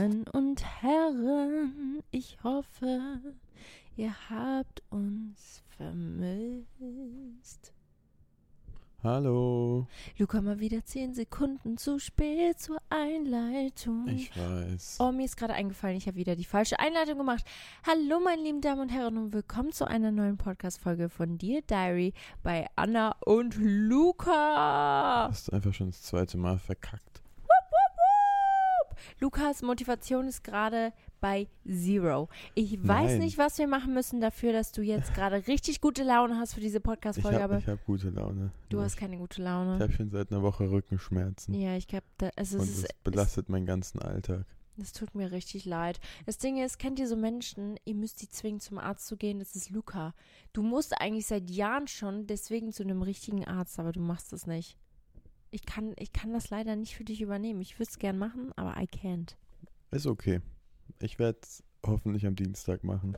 Damen und Herren, ich hoffe, ihr habt uns vermisst. Hallo. Luca, mal wieder zehn Sekunden zu spät zur Einleitung. Ich weiß. Oh, mir ist gerade eingefallen, ich habe wieder die falsche Einleitung gemacht. Hallo, meine lieben Damen und Herren, und willkommen zu einer neuen Podcast-Folge von Dear Diary bei Anna und Luca. Hast du einfach schon das zweite Mal verkackt. Lukas Motivation ist gerade bei Zero. Ich weiß Nein. nicht, was wir machen müssen dafür, dass du jetzt gerade richtig gute Laune hast für diese Ich Podcast-Folge. habe Aber hab gute Laune. du Nur hast ich- keine gute Ich Laune. habe schon seit einer Woche Rückenschmerzen. Ja, ich glaube, da, also und es, es ist, belastet meinen ganzen Alltag. es tut mir richtig leid. Das Ding ist, kennt ihr so Menschen, ihr müsst die zwingen, zum Arzt zu gehen? Das ist Luca. Du musst eigentlich seit Jahren schon deswegen zu einem richtigen Arzt, aber du machst es nicht. Ich kann, ich kann das leider nicht für dich übernehmen. Ich würde es gern machen, aber I can't. Ist okay. Ich werde es hoffentlich am Dienstag machen.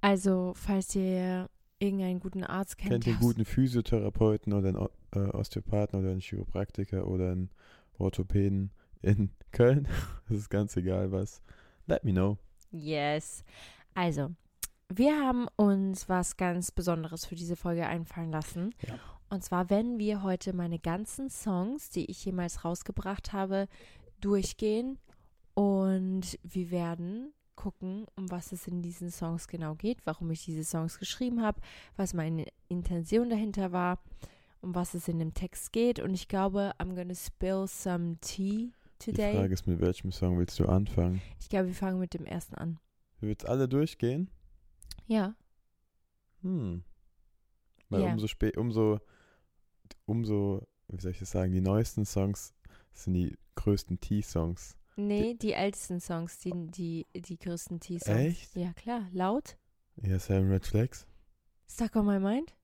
Also, falls ihr irgendeinen guten Arzt kennt, Kennt ihr einen guten Physiotherapeuten oder einen äh, Osteopathen oder einen Chiropraktiker oder einen Orthopäden in Köln? Das ist ganz egal was. Let me know. Yes. Also, wir haben uns was ganz Besonderes für diese Folge einfallen lassen. Ja. Und zwar werden wir heute meine ganzen Songs, die ich jemals rausgebracht habe, durchgehen. Und wir werden gucken, um was es in diesen Songs genau geht, warum ich diese Songs geschrieben habe, was meine Intention dahinter war, um was es in dem Text geht. Und ich glaube, I'm gonna spill some tea Die today. Frage ist, mit welchem Song willst du anfangen? Ich glaube, wir fangen mit dem ersten an. Du willst alle durchgehen? Ja. Hm. Weil Ja. umso spät, umso, umso, wie soll ich das sagen, die neuesten Songs sind die größten T-Songs. Nee, die ältesten Songs, die, die, die größten T-Songs. Echt? Ja, klar. Laut. Ja, Seven Red Flags? Stuck on my mind.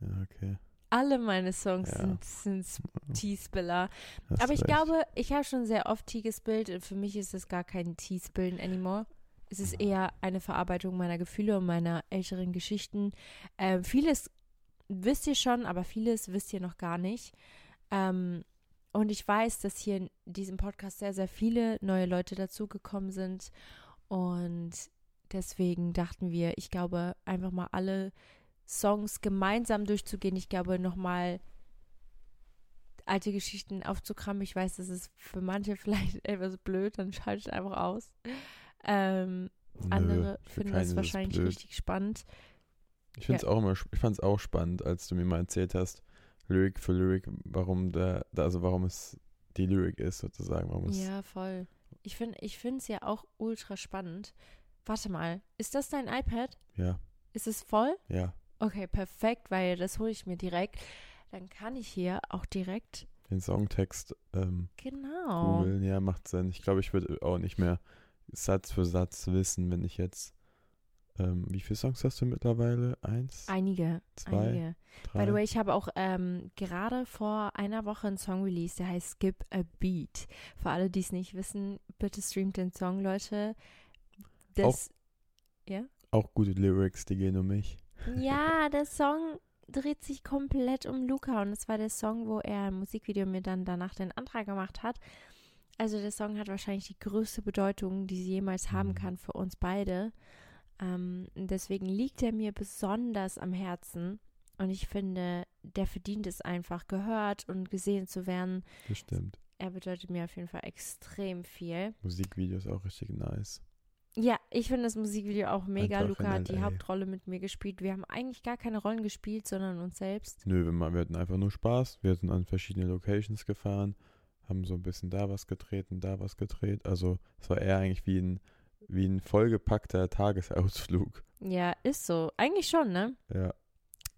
Ja, okay. alle meine Songs Ja. sind, sind T-Spiller. Hast Aber ich recht. glaube, ich habe schon sehr oft Tee gespillt und für mich ist es gar kein Tee-Spillen anymore. Es ist eher eine Verarbeitung meiner Gefühle und meiner älteren Geschichten. Ähm, vieles wisst ihr schon, aber vieles wisst ihr noch gar nicht. Ähm, und ich weiß, dass hier in diesem Podcast sehr, sehr viele neue Leute dazugekommen sind. Und deswegen dachten wir, ich glaube, einfach mal alle Songs gemeinsam durchzugehen. Ich glaube, nochmal alte Geschichten aufzukramen. Ich weiß, das ist für manche vielleicht etwas blöd, dann schaltet einfach aus. Ähm, Nö, andere finden das wahrscheinlich richtig spannend. Ich finde es auch immer, ich fand es auch spannend, als du mir mal erzählt hast, Lyric für Lyric, warum der, da- also warum es die Lyric ist sozusagen, warum es Ja, voll. Ich finde ich es ja auch ultra spannend. Warte mal, ist das dein iPad? ja, Ist es voll? ja, Okay, perfekt, weil das hole ich mir direkt. Dann kann ich hier auch direkt. den Songtext ähm, Genau. googeln, ja, macht Sinn. Ich glaube, ich würde auch nicht mehr Satz für Satz wissen, wenn ich jetzt, ähm, wie viele Songs hast du mittlerweile? Eins, Einige. Zwei, einige. drei? By the way, ich habe auch ähm, gerade vor einer Woche einen Song released, der heißt Skip a Beat. Für alle, die es nicht wissen, bitte streamt den Song, Leute. Das, auch gute Lyrics, die gehen um mich. ja, der Song dreht sich komplett um Luca und es war der Song, wo er im Musikvideo mir dann danach den Antrag gemacht hat. Also der Song hat wahrscheinlich die größte Bedeutung, die sie jemals haben Mhm. kann für uns beide. Ähm, deswegen liegt er mir besonders am Herzen. Und ich finde, der verdient es einfach, gehört und gesehen zu werden. Das stimmt. Er bedeutet mir auf jeden Fall extrem viel. Musikvideo ist auch richtig nice. Ja, ich finde das Musikvideo auch mega. Einfach Luca hat die. Hauptrolle mit mir gespielt. Wir haben eigentlich gar keine Rollen gespielt, sondern uns selbst. Nö, wir, wir hatten einfach nur Spaß. Wir sind an verschiedene Locations gefahren, haben so ein bisschen da was gedreht und da was gedreht. Also es war eher eigentlich wie ein, wie ein vollgepackter Tagesausflug. Ja, ist so. Eigentlich schon, ne? Ja.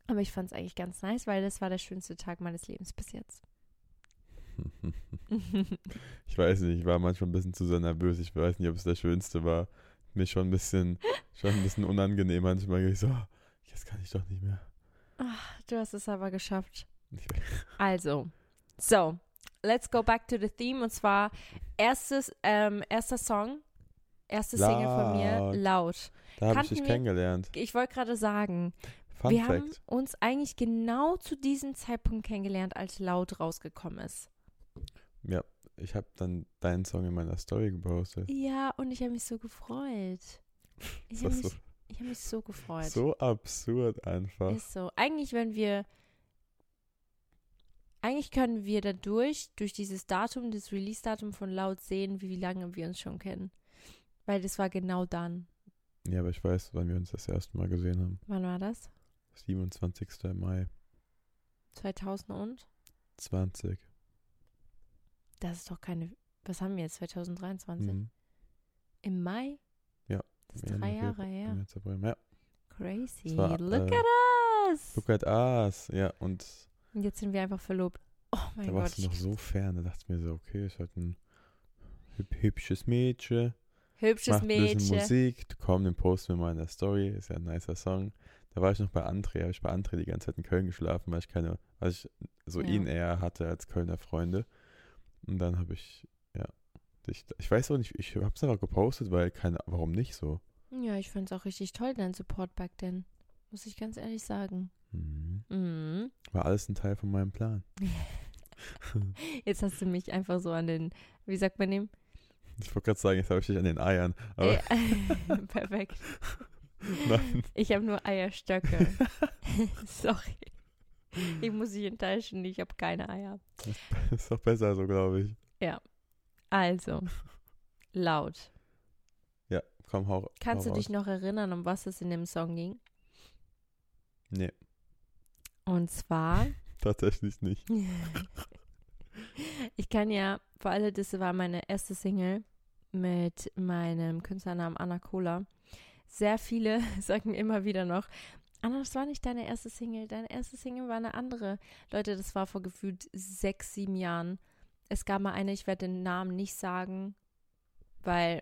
Aber ich fand es eigentlich ganz nice, weil das war der schönste Tag meines Lebens bis jetzt. ich weiß nicht, ich war manchmal ein bisschen zu sehr nervös. Ich weiß nicht, ob es der schönste war. Mir schon ein bisschen, schon ein bisschen unangenehm manchmal. Ich so, "Ah, jetzt kann ich doch nicht mehr. Ach, du hast es aber geschafft. Also, so, let's go back to the theme. Und zwar erstes, ähm, erster Song, erste Single von mir, Laut. laut. da habe ich dich kennengelernt. Ich wollte gerade sagen, Fun wir haben Fact. uns eigentlich genau zu diesem Zeitpunkt kennengelernt, als laut rausgekommen ist. Ja, ich habe dann deinen Song in meiner Story gepostet. Ja, und ich habe mich so gefreut. Ich habe mich, so, ich hab mich so gefreut. so absurd einfach. Ist so. Eigentlich, wenn wir. Eigentlich können wir dadurch, durch dieses Datum, das Release-Datum von Laut sehen, wie lange wir uns schon kennen. Weil das war genau dann. Ja, aber ich weiß, wann wir uns das erste Mal gesehen haben. Wann war das? 27. Mai 2000 und? 20. Das ist doch keine. Was haben wir jetzt? 2023? Mhm. Im Mai? Ja, Das ist drei Jahre her. Ja, Crazy. War, Look äh, at us. look at us. Ja, und Und jetzt sind wir einfach verlobt. Oh mein da Gott. warst du noch so fern. Da dachte ich mir so, okay, ist halt ein hüb hübsches Mädchen. Hübsches macht ein bisschen Mädchen. Musik. Komm, den posten wir mal in der Story. Ist ja ein nicer Song. Da war ich noch bei André. Habe ich bei André die ganze Zeit in Köln geschlafen, weil ich keine, weil ich so Ja. ihn eher hatte als Kölner Freunde. Und dann habe ich, ja, ich, ich weiß auch nicht, ich habe es einfach gepostet, weil keine, warum nicht so? Ja, ich fand es auch richtig toll, dein Support back then. Muss ich ganz ehrlich sagen. Mhm. Mhm. War alles ein Teil von meinem Plan. Jetzt hast du mich einfach so an den, wie sagt man dem? Ich wollte gerade sagen, jetzt habe ich dich an den Eiern. Äh, Perfekt. nein. Ich habe nur Eierstöcke. Sorry. Ich muss dich enttäuschen, ich habe keine Eier. ist doch besser so, glaube ich. Also, laut. Ja, komm, hau Kannst hau du dich noch erinnern, um was es in dem Song ging? Nee, Und zwar, tatsächlich nicht. ich kann ja, für alle, das war meine erste Single mit meinem Künstlernamen Anna Cola. Sehr viele sagen immer wieder noch, Anna, das war nicht deine erste Single. Deine erste Single war eine andere. Leute, das war vor gefühlt sechs, sieben Jahren. Es gab mal eine, ich werde den Namen nicht sagen, weil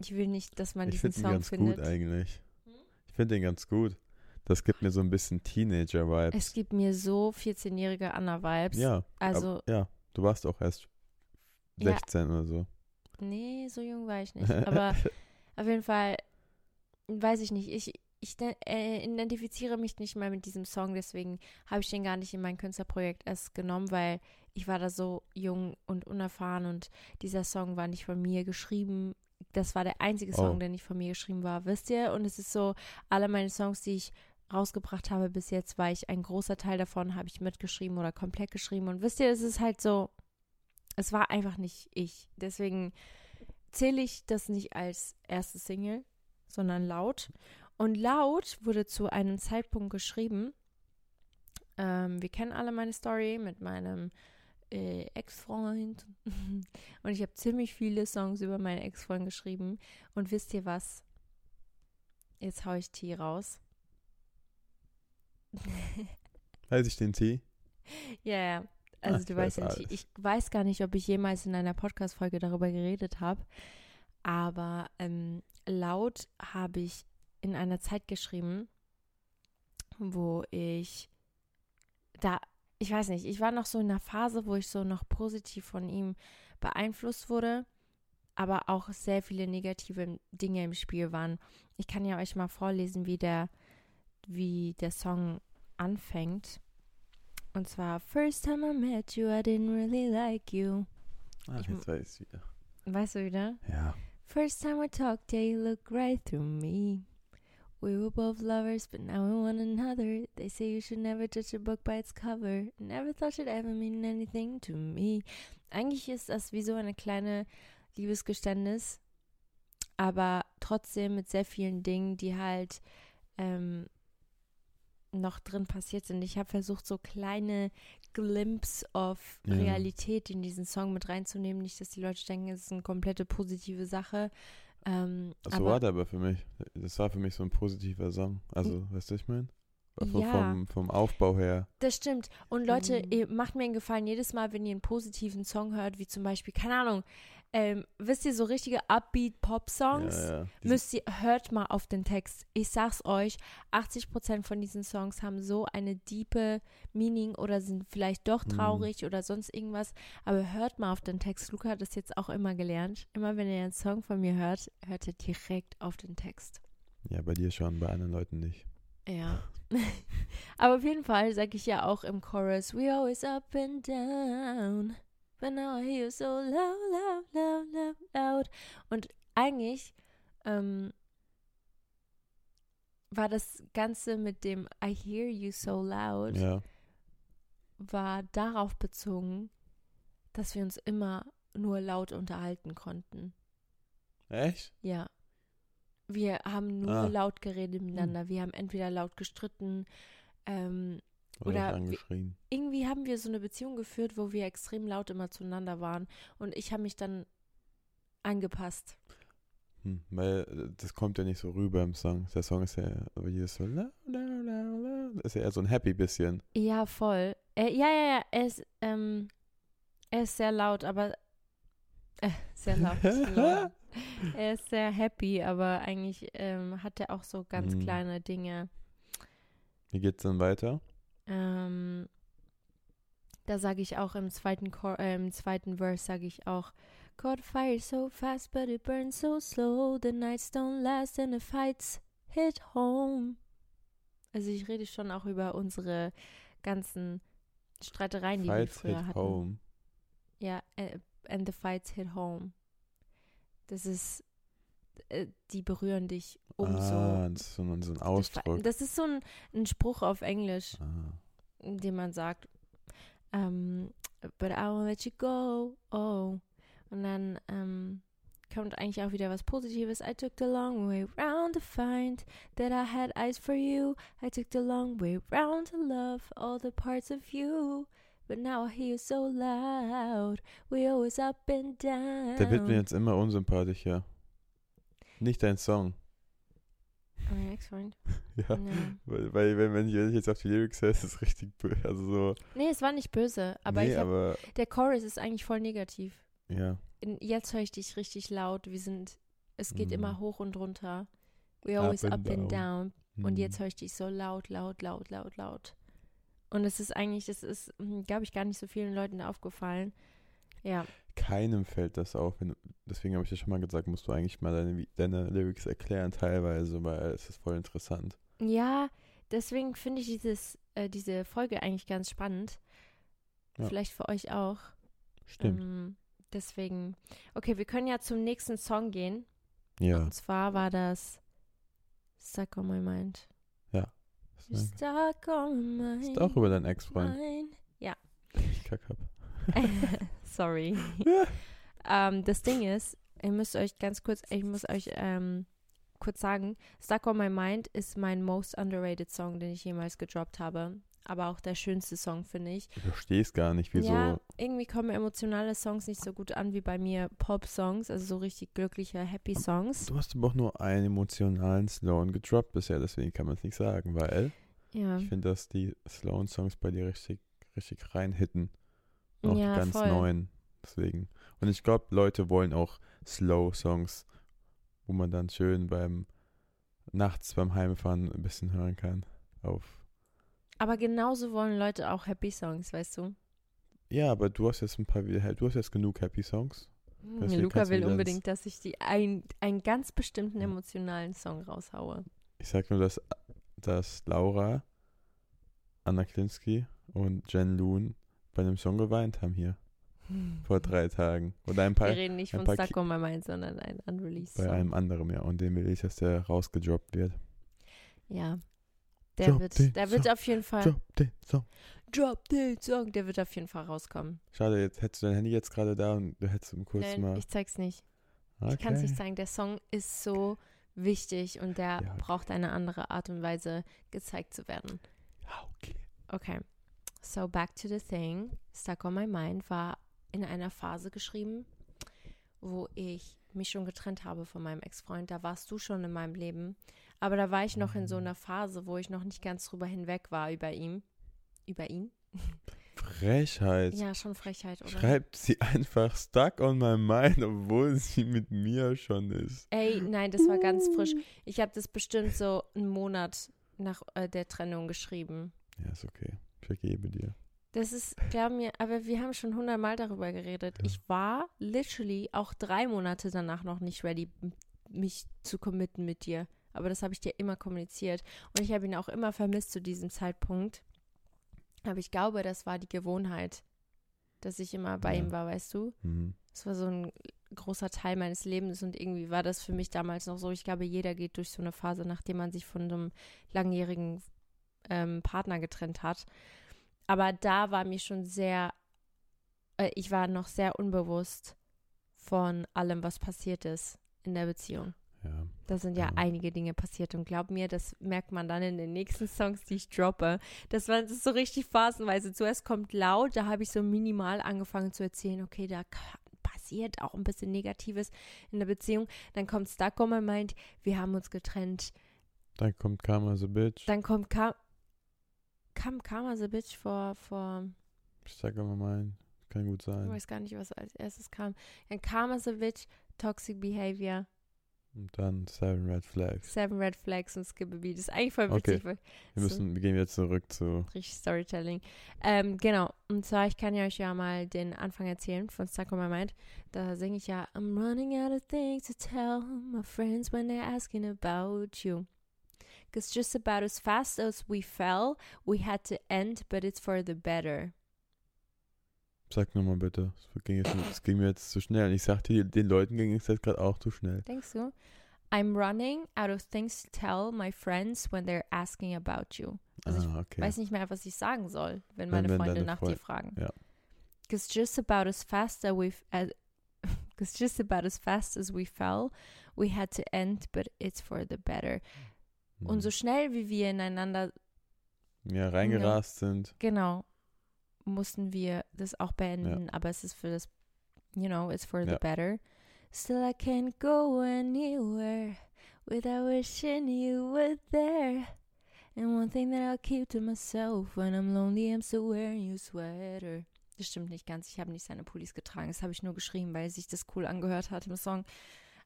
ich will nicht, dass man Ich diesen finde ihn Song ganz findet. gut eigentlich. Hm? Ich finde den ganz gut. Das gibt mir so ein bisschen Teenager-Vibes. Es gibt mir so 14-jährige Anna-Vibes. Ja. Also, ab, ja, du warst auch erst Ja. 16 oder so. nee, so jung war ich nicht. Aber auf jeden Fall, weiß ich nicht. Ich, ich äh, identifiziere mich nicht mal mit diesem Song, deswegen habe ich den gar nicht in mein Künstlerprojekt erst genommen, weil ich war da so jung und unerfahren und dieser Song war nicht von mir geschrieben. Das war der einzige Song, Oh. der nicht von mir geschrieben war, wisst ihr? Und es ist so, alle meine Songs, die ich rausgebracht habe bis jetzt, war ich ein großer Teil davon, habe ich mitgeschrieben oder komplett geschrieben. Und wisst ihr, es ist halt so, es war einfach nicht ich. Deswegen zähle ich das nicht als erste Single, sondern laut. Und laut wurde zu einem Zeitpunkt geschrieben. Ähm, wir kennen alle meine Story mit meinem äh, Ex-Freund. Und ich habe ziemlich viele Songs über meinen Ex-Freund geschrieben. Und wisst ihr was? Jetzt hau ich Tee raus. Weiß ich den Tee? Ja, ja. Also Ach, du weiß weißt ja nicht, ich weiß gar nicht, ob ich jemals in einer Podcast-Folge darüber geredet habe, aber ähm, laut habe ich in einer Zeit geschrieben, wo ich da, ich weiß nicht, ich war noch so in einer Phase, wo ich so noch positiv von ihm beeinflusst wurde, aber auch sehr viele negative Dinge im Spiel waren. Ich kann ja euch mal vorlesen, wie der, wie der Song anfängt. Und zwar, First time I met you, I didn't really like you. Ah, Ich- jetzt weiß ich wieder. Weißt du wieder? Ja. First time we talked, yeah, you looked right through me. We were both lovers, but now we one another. They say you should never judge a book by its cover. Never thought you'd ever mean anything to me. Eigentlich ist das wie so eine kleine Liebesgeständnis, aber trotzdem mit sehr vielen Dingen, die halt ähm, noch drin passiert sind. Ich habe versucht, so kleine Glimpse of Ja. Realität in diesen Song mit reinzunehmen. Nicht, dass die Leute denken, es ist eine komplette positive Sache. Ähm, So aber war der aber für mich. Das war für mich so ein positiver Song. Also, weißt du, was ich meine? Vom, Ja. vom, vom Aufbau her. Das stimmt. Und Leute, Mhm. ihr macht mir einen Gefallen, jedes Mal, wenn ihr einen positiven Song hört, wie zum Beispiel, keine Ahnung, ähm, wisst ihr, so richtige Upbeat-Pop-Songs, Ja, ja. Müsst ihr, hört mal auf den Text. Ich sag's euch, 80% von diesen Songs haben so eine diepe Meaning oder sind vielleicht doch Mhm. traurig oder sonst irgendwas. Aber hört mal auf den Text. Luca hat das jetzt auch immer gelernt. Immer wenn ihr einen Song von mir hört, hört ihr direkt auf den Text. ja, bei dir schon, bei anderen Leuten nicht. Ja. Aber auf jeden Fall sage ich ja auch im Chorus, we always up and down. But now I hear so loud, loud, loud, loud, loud. Und eigentlich ähm, war das Ganze mit dem I hear you so loud, Ja. war darauf bezogen, dass wir uns immer nur laut unterhalten konnten. Echt? Ja. Wir haben nur Ah. laut geredet miteinander. Wir haben entweder laut gestritten, ähm, Oder, wie- angeschrien. irgendwie haben wir so eine Beziehung geführt, wo wir extrem laut immer zueinander waren. Und ich habe mich dann angepasst. Hm, weil äh, das kommt ja nicht so rüber im Song. Der Song ist ja aber hier so la, la, la, la. Ist ja eher so ein Happy bisschen. Ja, voll. Äh, ja, ja, ja. Er ist, ähm, er ist sehr laut, aber äh, sehr laut. laut. er ist sehr happy, aber eigentlich ähm, hat er auch so ganz Mhm. kleine Dinge. Wie geht's dann weiter? Ähm, da sage ich auch im zweiten, Chor äh, im zweiten Verse sage ich auch, Caught fire so fast, but it burns so slow. The nights don't last and the fights hit home. Also ich rede schon auch über unsere ganzen Streitereien, die Fights wir früher hit hatten. home. Ja, äh, and the fights hit home. Das ist, die berühren dich umso. Ah, das ist so ein, so ein Ausdruck. Das ist so ein, ein Spruch auf Englisch Ah. den man sagt, ähm, but I won't let you go, oh. Und dann ähm, kommt eigentlich auch wieder was Positives. I took the long way round to find that I had eyes for you. I took the long way round to love all the parts of you. But now I hear you so loud. We always up and down. Der wird mir jetzt immer unsympathischer. Nicht dein Song. Mein Ex-Freund. Ja. Ja. Weil, weil wenn, ich wenn ich jetzt auf die Lyrics höre, ist es richtig böse. Also so. Nee, es war nicht böse, aber, nee, ich hab, aber der Chorus ist eigentlich voll negativ. ja. jetzt höre ich dich richtig laut. Wir sind, es geht Mhm. immer hoch und runter. We always Up up, and and down. Und Mhm. jetzt höre ich dich so laut, laut, laut, laut, laut. Und es ist eigentlich, das ist, glaube ich, gar nicht so vielen Leuten aufgefallen. Ja, Keinem fällt das auf. Deswegen habe ich ja schon mal gesagt, musst du eigentlich mal deine, deine Lyrics erklären teilweise, weil es ist voll interessant. ja, deswegen finde ich dieses, äh, diese Folge eigentlich ganz spannend. Ja. Vielleicht für euch auch. Stimmt. Ähm, deswegen, okay, wir können ja zum nächsten Song gehen. ja. Und zwar war das Stuck on My Mind. You're stuck on my mind. ist auch über deinen Ex-Freund. mind. Ich kack hab. Sorry. ähm, das Ding ist, ihr müsst euch ganz kurz, ich muss euch ähm, kurz sagen, Stuck on My Mind ist mein most underrated Song, den ich jemals gedroppt habe. Aber auch der schönste Song, finde ich. Ich verstehe es gar nicht, wieso. Ja, irgendwie kommen emotionale Songs nicht so gut an wie bei mir Pop-Songs, also so richtig glückliche, happy Songs. Du hast aber auch nur einen emotionalen Sloan gedroppt bisher, deswegen kann man es nicht sagen, weil Ja, ich finde, dass die Sloan-Songs bei dir richtig, richtig reinhitten. Auch Ja, die ganz voll. neuen. Deswegen. Und ich glaube, Leute wollen auch Slow-Songs, wo man dann schön beim nachts beim Heimfahren ein bisschen hören kann. Auf. aber genauso wollen Leute auch happy Songs, weißt du? Ja, aber du hast jetzt ein paar du hast jetzt genug Happy Songs. Deswegen Luca will unbedingt, dass ich die ein, einen ganz bestimmten Ja. emotionalen Song raushaue. Ich sag nur, dass, dass Laura, Anna Klinski und Jen Loon bei einem Song geweint haben hier vor drei Tagen. Oder ein paar Wir reden nicht von Stuck on My Mind, sondern ein unreleased bei Song. einem anderen, ja. Und den will ich, dass der rausgedroppt wird. Ja. Der Drop wird, der wird auf jeden Fall. Drop den Song. Drop den Song. Der wird auf jeden Fall rauskommen. Schade, jetzt hättest du dein Handy jetzt gerade da und du hättest kurz Nein, mal. ich zeig's nicht. okay. Ich kann es nicht zeigen. Der Song ist so wichtig und der Ja, braucht eine andere Art und Weise gezeigt zu werden. Ja, okay. Okay. So back to the thing. Stuck on my mind war in einer Phase geschrieben, wo ich mich schon getrennt habe von meinem Ex-Freund. Da warst du schon in meinem Leben. Aber da war ich noch in so einer Phase, wo ich noch nicht ganz drüber hinweg war über ihn. Über ihn? Frechheit. Ja, schon Frechheit, oder? Schreibt sie einfach stuck on my mind, obwohl sie mit mir schon ist. Ey, nein, das war ganz frisch. Ich habe das bestimmt so einen Monat nach äh, der Trennung geschrieben. Ja, ist okay. Vergebe dir. Das ist, glaub mir, aber wir haben schon hundertmal darüber geredet. Ja. Ich war literally auch drei Monate danach noch nicht ready, mich zu committen mit dir. Aber das habe ich dir immer kommuniziert. Und ich habe ihn auch immer vermisst zu diesem Zeitpunkt. Aber ich glaube, das war die Gewohnheit, dass ich immer bei Ja. ihm war, weißt du? Mhm. Das war so ein großer Teil meines Lebens und irgendwie war das für mich damals noch so. Ich glaube, jeder geht durch so eine Phase, nachdem man sich von einem langjährigen ähm, Partner getrennt hat. Aber da war mir schon sehr, äh, ich war noch sehr unbewusst von allem, was passiert ist in der Beziehung. Ja. Da sind ja Ja. einige Dinge passiert und glaub mir, das merkt man dann in den nächsten Songs, die ich droppe. Das war das ist so richtig phasenweise. Zuerst kommt laut, da habe ich so minimal angefangen zu erzählen, okay, da passiert auch ein bisschen Negatives in der Beziehung. Dann kommt Stuck my mind, wir haben uns getrennt. Dann kommt Karma the Bitch. Dann kommt Ka kam Karma the Bitch vor, vor Stuck on my mind. Kann gut ich sein. weiß gar nicht, was als erstes kam. Dann Karma the Bitch, Toxic Behavior, Und dann Seven Red Flags. Seven Red Flags und Skip a Beat. Das ist eigentlich voll Okay. witzig, weil Wir So. müssen, wir gehen wieder zurück zu. richtig Storytelling. Ähm, genau. Und zwar, ich kann ja euch ja mal den Anfang erzählen von Stuck on My Mind. Da singe ich ja I'm running out of things to tell my friends when they're asking about you. Cause just about as fast as we fell, we had to end, but it's for the better. Sag nochmal bitte. Das ging, jetzt, ging mir jetzt zu schnell. Ich sagte, den Leuten ging es jetzt gerade auch zu schnell. Denkst du? I'm running out of things to tell my friends when they're asking about you. Also ich ah, okay. weiß nicht mehr, was ich sagen soll, wenn Wenn- meine wenn Freunde deine nach Freu- dir fragen. ja. Cause just about as fast as we as, just about as fast as we fell, we had to end, but it's for the better. Und Hm. so schnell wie wir ineinander ja, reingerast sind. genau mussten wir das auch beenden, aber es ist für das you know, it's for the Ja. better. Still I can't go anywhere without wishing you were there. And one thing that I'll keep to myself when I'm lonely, I'm still wearing your sweater. Das stimmt nicht ganz. Ich habe nicht seine Pullis getragen. Das habe ich nur geschrieben, weil sich das cool angehört hat im Song.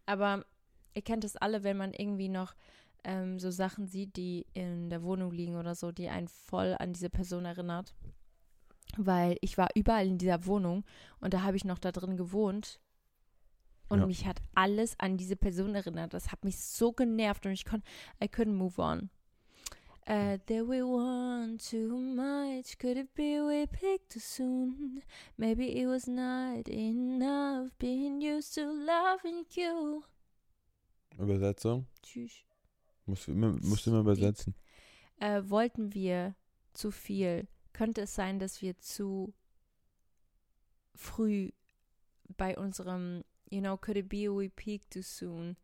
Aber ihr kennt es alle, wenn man irgendwie noch ähm, so Sachen sieht, die in der Wohnung liegen oder so, die einen voll an diese Person erinnert. Weil ich war überall in dieser Wohnung und da habe ich noch da drin gewohnt. Und Ja. mich hat alles an diese Person erinnert. Das hat mich so genervt und ich konnte, I couldn't move on. Uh, did we want too much? Could it be we picked too soon? Maybe it was not enough being used to loving you. Übersetzung? Tschüss. Musst du immer, musst du immer übersetzen. Äh, wollten wir zu viel? Könnte es sein, dass wir zu früh bei unserem, you know, could it be we peaked too soon?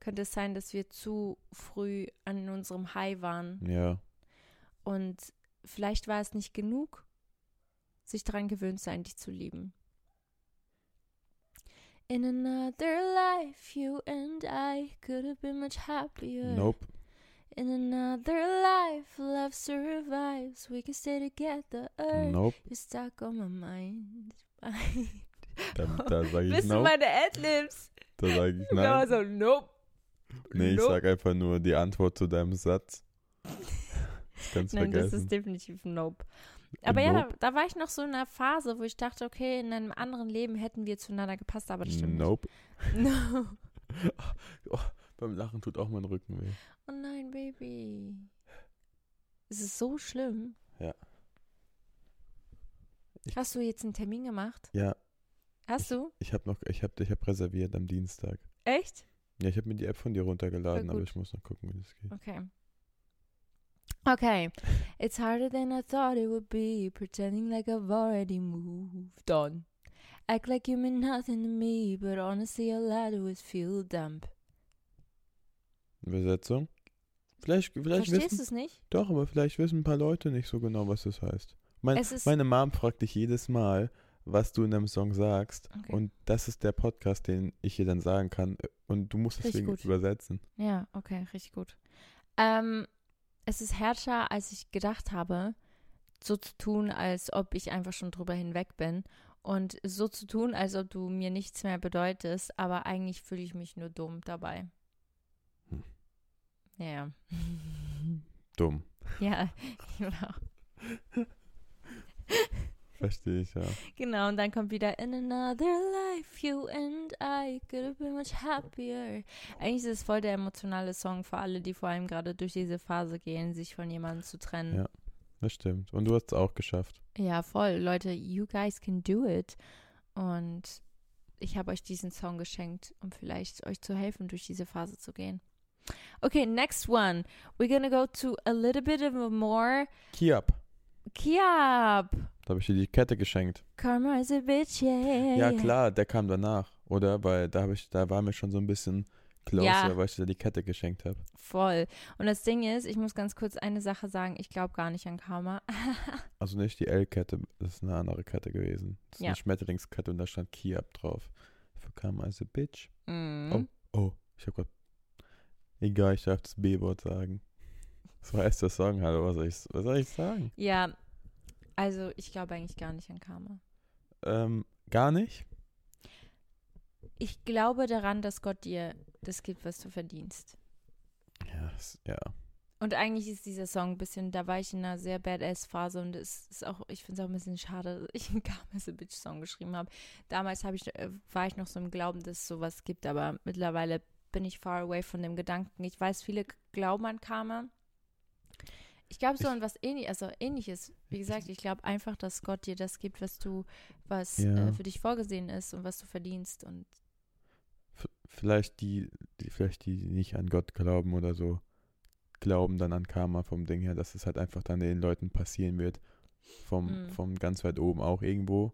Könnte es sein, dass wir zu früh an unserem High waren? Ja. Und vielleicht war es nicht genug, sich daran gewöhnt sein, dich zu lieben. In another life, you and I could have been much happier. Nope. In another life, love survives. We can stay together. Nope. You're stuck on my mind. Da, da sage ich Bist du nope. meine Adlibs? Da sage ich nein. so, nope. Nee, ich nope. sag einfach nur die Antwort zu deinem Satz. Das kannst du Nein, das ist definitiv nope. Aber ja, Nope. da, da war ich noch so in einer Phase, wo ich dachte, okay, in einem anderen Leben hätten wir zueinander gepasst, aber das stimmt Nope. nicht. No. Oh, beim Lachen tut auch mein Rücken weh. Oh nein, Baby. Es ist so schlimm. Ja. Ich- Hast du jetzt einen Termin gemacht? Ja, Hast du? ich habe noch, ich habe, ich habe reserviert am Dienstag. Echt? Ja, ich habe mir die App von dir runtergeladen, aber ich muss noch gucken, wie das geht. Okay. Okay. It's harder than I thought it would be, pretending like I've already moved on. Act like you mean nothing to me, but honestly, all I do is feel dumb. Übersetzung? Vielleicht, vielleicht Verstehst wissen, es nicht? doch, aber vielleicht wissen ein paar Leute nicht so genau, was das heißt. Mein, meine Mom fragt dich jedes Mal, was du in einem Song sagst. Okay. Und das ist der Podcast, den ich ihr dann sagen kann. Und du musst Richtig deswegen gut. übersetzen. Ja, okay, richtig gut. Ähm, es ist härter, als ich gedacht habe, so zu tun, als ob ich einfach schon drüber hinweg bin. Und so zu tun, als ob du mir nichts mehr bedeutest, aber eigentlich fühle ich mich nur dumm dabei. Hm. Ja. Dumm. ja, genau. Verstehe ich, ja. Genau, und dann kommt wieder In another life, you and I could have been much happier. Eigentlich ist es voll der emotionale Song für alle, die vor allem gerade durch diese Phase gehen, sich von jemandem zu trennen. Ja. Das stimmt. Und du hast es auch geschafft. Ja, voll. Leute, you guys can do it. Und ich habe euch diesen Song geschenkt, um vielleicht euch zu helfen, durch diese Phase zu gehen. Okay, next one. We're gonna go to a little bit of a more Kiap. Kiab. Da habe ich dir die Kette geschenkt. Karma is a bitch, yeah. Ja, klar, der kam danach, oder? Weil da, hab ich, da war mir schon so ein bisschen closer, Ja. weil ich dir die Kette geschenkt habe. Voll. Und das Ding ist, ich muss ganz kurz eine Sache sagen, ich glaube gar nicht an Karma. Also nicht die L-Kette, das ist eine andere Kette gewesen. Das ist Ja. eine Schmetterlingskette und da stand Kiap drauf. Für Karma as a Bitch. Mhm. Oh, ich habe grad. Egal, ich darf das B-Wort sagen. So heißt der Song, hallo, was soll ich, was soll ich sagen? Ja, also ich glaube eigentlich gar nicht an Karma. Ähm, gar nicht? Ich glaube daran, dass Gott dir das gibt, was du verdienst. Ja, es- ja. Und eigentlich ist dieser Song ein bisschen, da war ich in einer sehr Badass-Phase und es ist auch, ich finde es auch ein bisschen schade, dass ich einen Karma Bitch Song geschrieben habe. Damals habe ich, äh, war ich noch so im Glauben, dass es sowas gibt, aber mittlerweile bin ich far away von dem Gedanken. Ich weiß, viele glauben an Karma. Ich glaube so an was ähnliches, also ähnliches. Wie gesagt, ich glaube einfach, dass Gott dir das gibt, was du, was Ja. äh, für dich vorgesehen ist und was du verdienst. Und V vielleicht die, die, vielleicht die, die nicht an Gott glauben oder so, glauben dann an Karma vom Ding her, dass es halt einfach dann den Leuten passieren wird. Vom, Mhm. vom ganz weit oben auch irgendwo.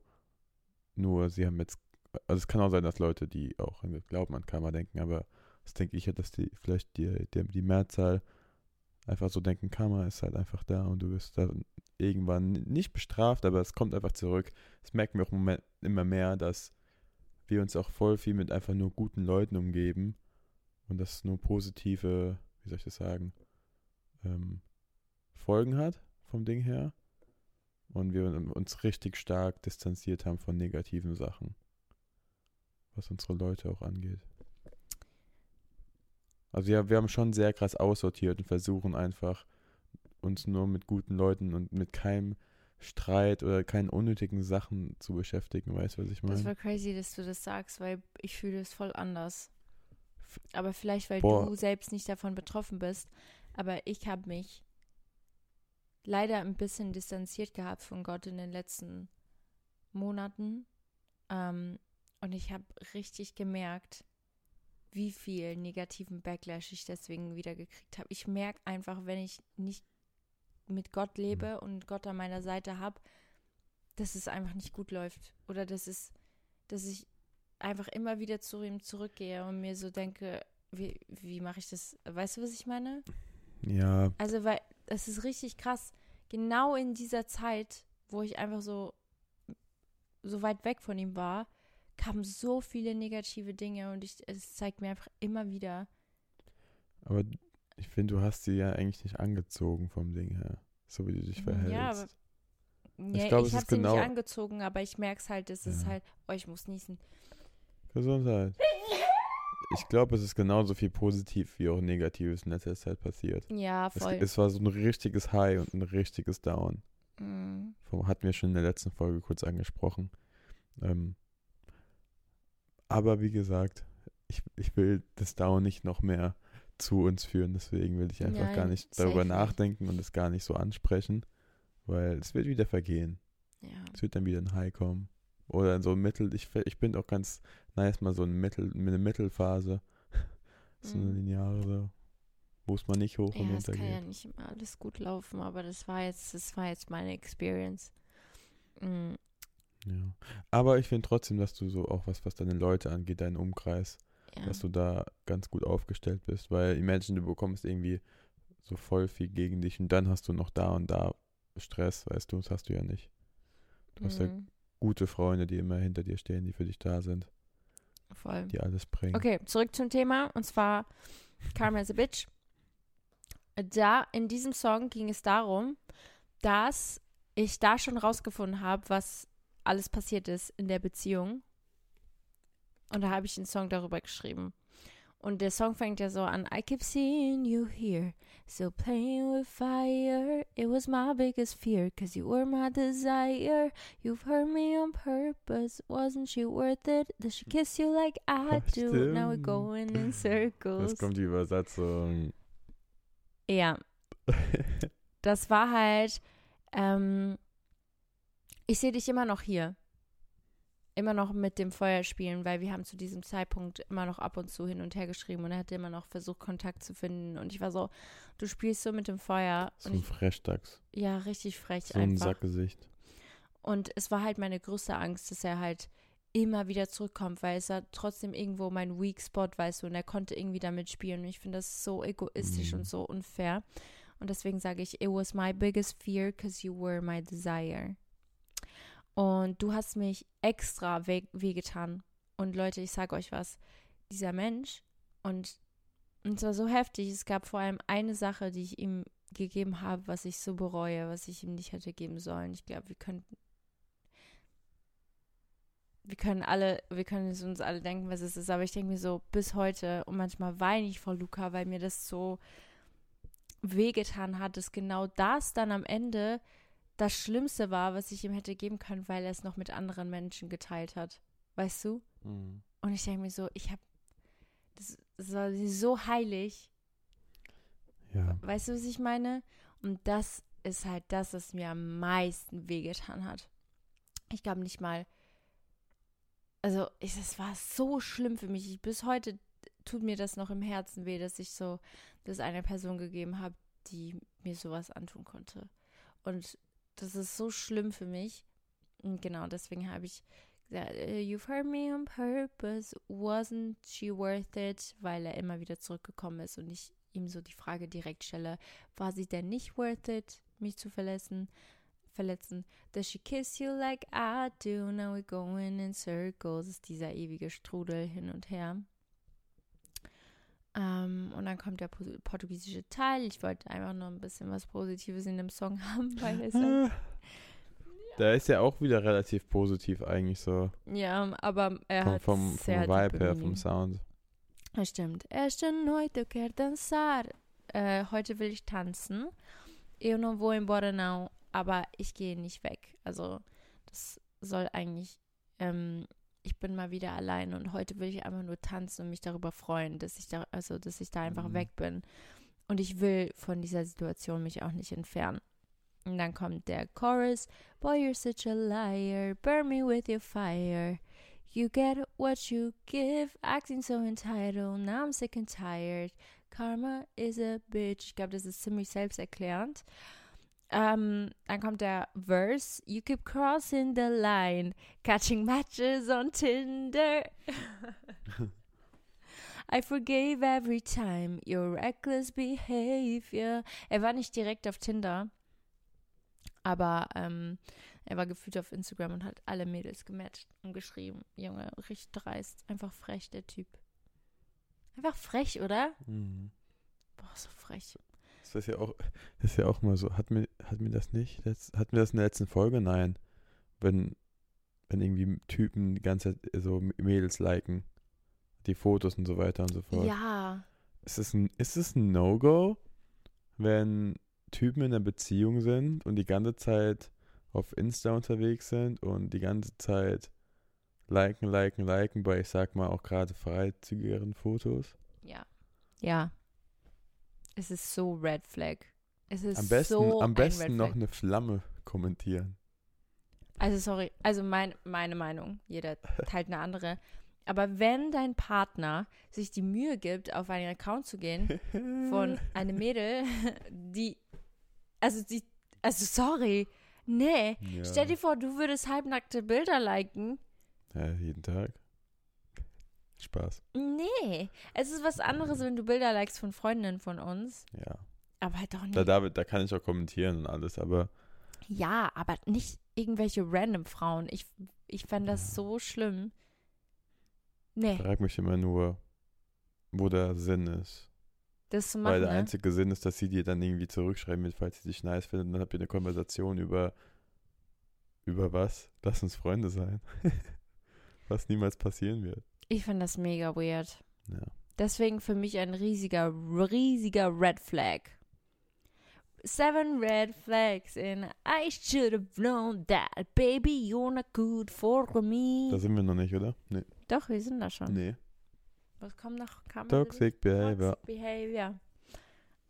Nur sie haben jetzt, also es kann auch sein, dass Leute, die auch an Glauben an Karma denken, aber das denke ich ja, dass die vielleicht die, die, die Mehrzahl einfach so denken, Karma ist halt einfach da und du wirst dann irgendwann nicht bestraft, aber es kommt einfach zurück. Das merken wir auch immer mehr, dass wir uns auch voll viel mit einfach nur guten Leuten umgeben und das nur positive, wie soll ich das sagen, ähm, Folgen hat vom Ding her und wir uns richtig stark distanziert haben von negativen Sachen, was unsere Leute auch angeht. Also ja, wir haben schon sehr krass aussortiert und versuchen einfach uns nur mit guten Leuten und mit keinem Streit oder keinen unnötigen Sachen zu beschäftigen, weißt du, was ich meine? Das war crazy, dass du das sagst, weil ich fühle es voll anders. Aber vielleicht, weil Boah. du selbst nicht davon betroffen bist. Aber ich habe mich leider ein bisschen distanziert gehabt von Gott in den letzten Monaten. Ähm, und ich habe richtig gemerkt, wie viel negativen Backlash ich deswegen wieder gekriegt habe. Ich merke einfach, wenn ich nicht mit Gott lebe und Gott an meiner Seite habe, dass es einfach nicht gut läuft. Oder dass es, dass ich einfach immer wieder zu ihm zurückgehe und mir so denke, wie, wie mache ich das? Weißt du, was ich meine? Ja, Also, weil es ist richtig krass. Genau in dieser Zeit, wo ich einfach so, so weit weg von ihm war, kamen so viele negative Dinge und ich, es zeigt mir einfach immer wieder. aber ich finde, du hast sie ja eigentlich nicht angezogen vom Ding her, so wie du dich verhältst. Ja, aber Ja, ich, glaub, es habe ist sie genau- nicht angezogen, aber ich merke es halt, es ist Ja. halt, oh, ich muss niesen. Gesundheit. Ich glaube, es ist genauso viel positiv wie auch negatives in letzter Zeit passiert. Ja, Es, voll. es war so ein richtiges High und ein richtiges Down. Vom- Hatten wir schon in der letzten Folge kurz angesprochen. Ähm, aber wie gesagt, ich, ich will das Down nicht noch mehr zu uns führen. Deswegen will ich einfach gar Nein, nicht safe darüber nicht. nachdenken und es gar nicht so ansprechen. Weil es wird wieder vergehen. Ja. Es wird dann wieder ein High kommen. Oder so ein Mittel. Ich, ich bin auch ganz nice, mal so ein Mittel, eine Mittelphase. so eine Mhm. lineare, so, wo es mal nicht hoch und Ja, es runter kann ja geht. nicht immer alles gut laufen, aber das war jetzt, das war jetzt meine Experience. Ja. Aber ich finde trotzdem, dass du so auch was, was deine Leute angeht, deinen Umkreis, Ja. dass du da ganz gut aufgestellt bist. Weil imagine, du bekommst irgendwie so voll viel gegen dich und dann hast du noch da und da Stress, weißt du, das hast du ja nicht. Du hast ja Mm. gute Freunde, die immer hinter dir stehen, die für dich da sind, Voll. die alles bringen. Okay, zurück zum Thema und zwar Karma as a Bitch. Da in diesem Song ging es darum, dass ich da schon rausgefunden habe, was alles passiert ist in der Beziehung. Und da habe ich einen Song darüber geschrieben. Und der Song fängt ja so an: I keep seeing you here, still playing with fire. It was my biggest fear, cause you were my desire. You've hurt me on purpose, wasn't she worth it? Does she kiss you like I Oh, do? Now we're stimmt. going in circles. Jetzt kommt die Übersetzung. Ja, das war halt, ähm, ich sehe dich immer noch hier. Immer noch mit dem Feuer spielen, weil wir haben zu diesem Zeitpunkt immer noch ab und zu hin und her geschrieben und er hat immer noch versucht, Kontakt zu finden. Und ich war so, du spielst so mit dem Feuer. so ein Frechdachs. ja, richtig frech So ein einfach. Sackgesicht. Und es war halt meine größte Angst, dass er halt immer wieder zurückkommt, weil es war trotzdem irgendwo mein Weak Spot, weißt du, und er konnte irgendwie damit spielen. Und ich finde das so egoistisch Mhm. und so unfair. Und deswegen sage ich, it was my biggest fear, because you were my desire. Und du hast mich extra weh wehgetan. Und Leute, ich sage euch was, dieser Mensch, und, und es war so heftig, es gab vor allem eine Sache, die ich ihm gegeben habe, was ich so bereue, was ich ihm nicht hätte geben sollen. Ich glaube, wir könnten wir können alle, wir können es uns alle denken, was es ist, aber ich denke mir so bis heute und manchmal weine ich vor Luca, weil mir das so wehgetan hat, dass genau das dann am Ende das Schlimmste war, was ich ihm hätte geben können, weil er es noch mit anderen Menschen geteilt hat. Weißt du? Mhm. Und ich denke mir so, ich habe, das, das war so heilig. Ja. Weißt du, was ich meine? Und das ist halt das, was mir am meisten wehgetan hat. Ich glaube nicht mal. Also, ich, es war so schlimm für mich. Ich, bis heute tut mir das noch im Herzen weh, dass ich so das einer Person gegeben habe, die mir sowas antun konnte. Und das ist so schlimm für mich. Und genau, deswegen habe ich gesagt, äh, you've hurt me on purpose, wasn't she worth it? Weil er immer wieder zurückgekommen ist und ich ihm so die Frage direkt stelle, war sie denn nicht worth it, mich zu verletzen? Verletzen. Does she kiss you like I do? Now we're going in circles. Ist dieser ewige Strudel hin und her. Ähm, und dann kommt der po- portugiesische Teil. Ich wollte einfach nur ein bisschen was Positives in dem Song haben, weil es Da ist ja auch wieder relativ positiv eigentlich so. ja, aber er Vom, hat vom, vom Vibe her, vom Sound. Das stimmt. Esta noite eu quero dançar. Äh, heute will ich tanzen. Eu não vou embora não, aber ich gehe nicht weg. Also das soll eigentlich, ähm, ich bin mal wieder allein und heute will ich einfach nur tanzen und mich darüber freuen, dass ich da, also dass ich da einfach Mhm. weg bin. Und ich will von dieser Situation mich auch nicht entfernen. Und dann kommt der Chorus. Boy, you're such a liar. Burn me with your fire. You get what you give. Acting so entitled. Now I'm sick and tired. Karma is a bitch. Ich glaube, das ist ziemlich selbsterklärend. Ähm, dann kommt der Verse. You keep crossing the line. Catching matches on Tinder. I forgave every time your reckless behavior. Er war nicht direkt auf Tinder, aber ähm, er war gefühlt auf Instagram und hat alle Mädels gematcht und geschrieben. Junge, richtig dreist. Einfach frech, der Typ. Einfach frech, oder? Mhm. Boah, so frech. Das ist ja auch, das ist ja auch mal so. Hat mir, hat mir das nicht? Letzt, hatten wir das in der letzten Folge? Nein. Wenn, wenn irgendwie Typen die ganze Zeit so Mädels liken. Die Fotos und so weiter und so fort. Ja. Ist es ein, ist es ein No-Go, wenn Typen in einer Beziehung sind und die ganze Zeit auf Insta unterwegs sind und die ganze Zeit liken, liken, liken bei, ich sag mal, auch gerade freizügigeren Fotos? Ja. Ja. Es ist so Red Flag. Es ist Am besten, so am ein besten Red noch eine Flamme kommentieren. Also sorry, also mein, meine Meinung, jeder teilt eine andere. Aber wenn dein Partner sich die Mühe gibt, auf einen Account zu gehen von einem Mädel, die, also die, also sorry, nee. ja. Stell dir vor, du würdest halbnackte Bilder liken. ja, jeden Tag. Spaß. Nee, es ist was anderes, wenn du Bilder likest von Freundinnen von uns. Ja. Aber halt doch nicht. Da, da, da kann ich auch kommentieren und alles, aber Ja, aber nicht irgendwelche random Frauen. Ich, ich fände das so schlimm. Nee, ich frage mich immer nur, wo der Sinn ist. das zu machen. Weil der ne? einzige Sinn ist, dass sie dir dann irgendwie zurückschreiben wird, falls sie dich nice findet. Und dann habt ihr eine Konversation über. Über was? Lass uns Freunde sein. was niemals passieren wird. Ich finde das mega weird. Ja. Deswegen für mich ein riesiger, riesiger Red Flag. Seven red flags and I should have known that, baby, you're not good for me. Da sind wir noch nicht, oder? Nee. Doch, wir sind da schon. nee. Was kommt noch? Kam Toxic Behavior. Toxic Behavior.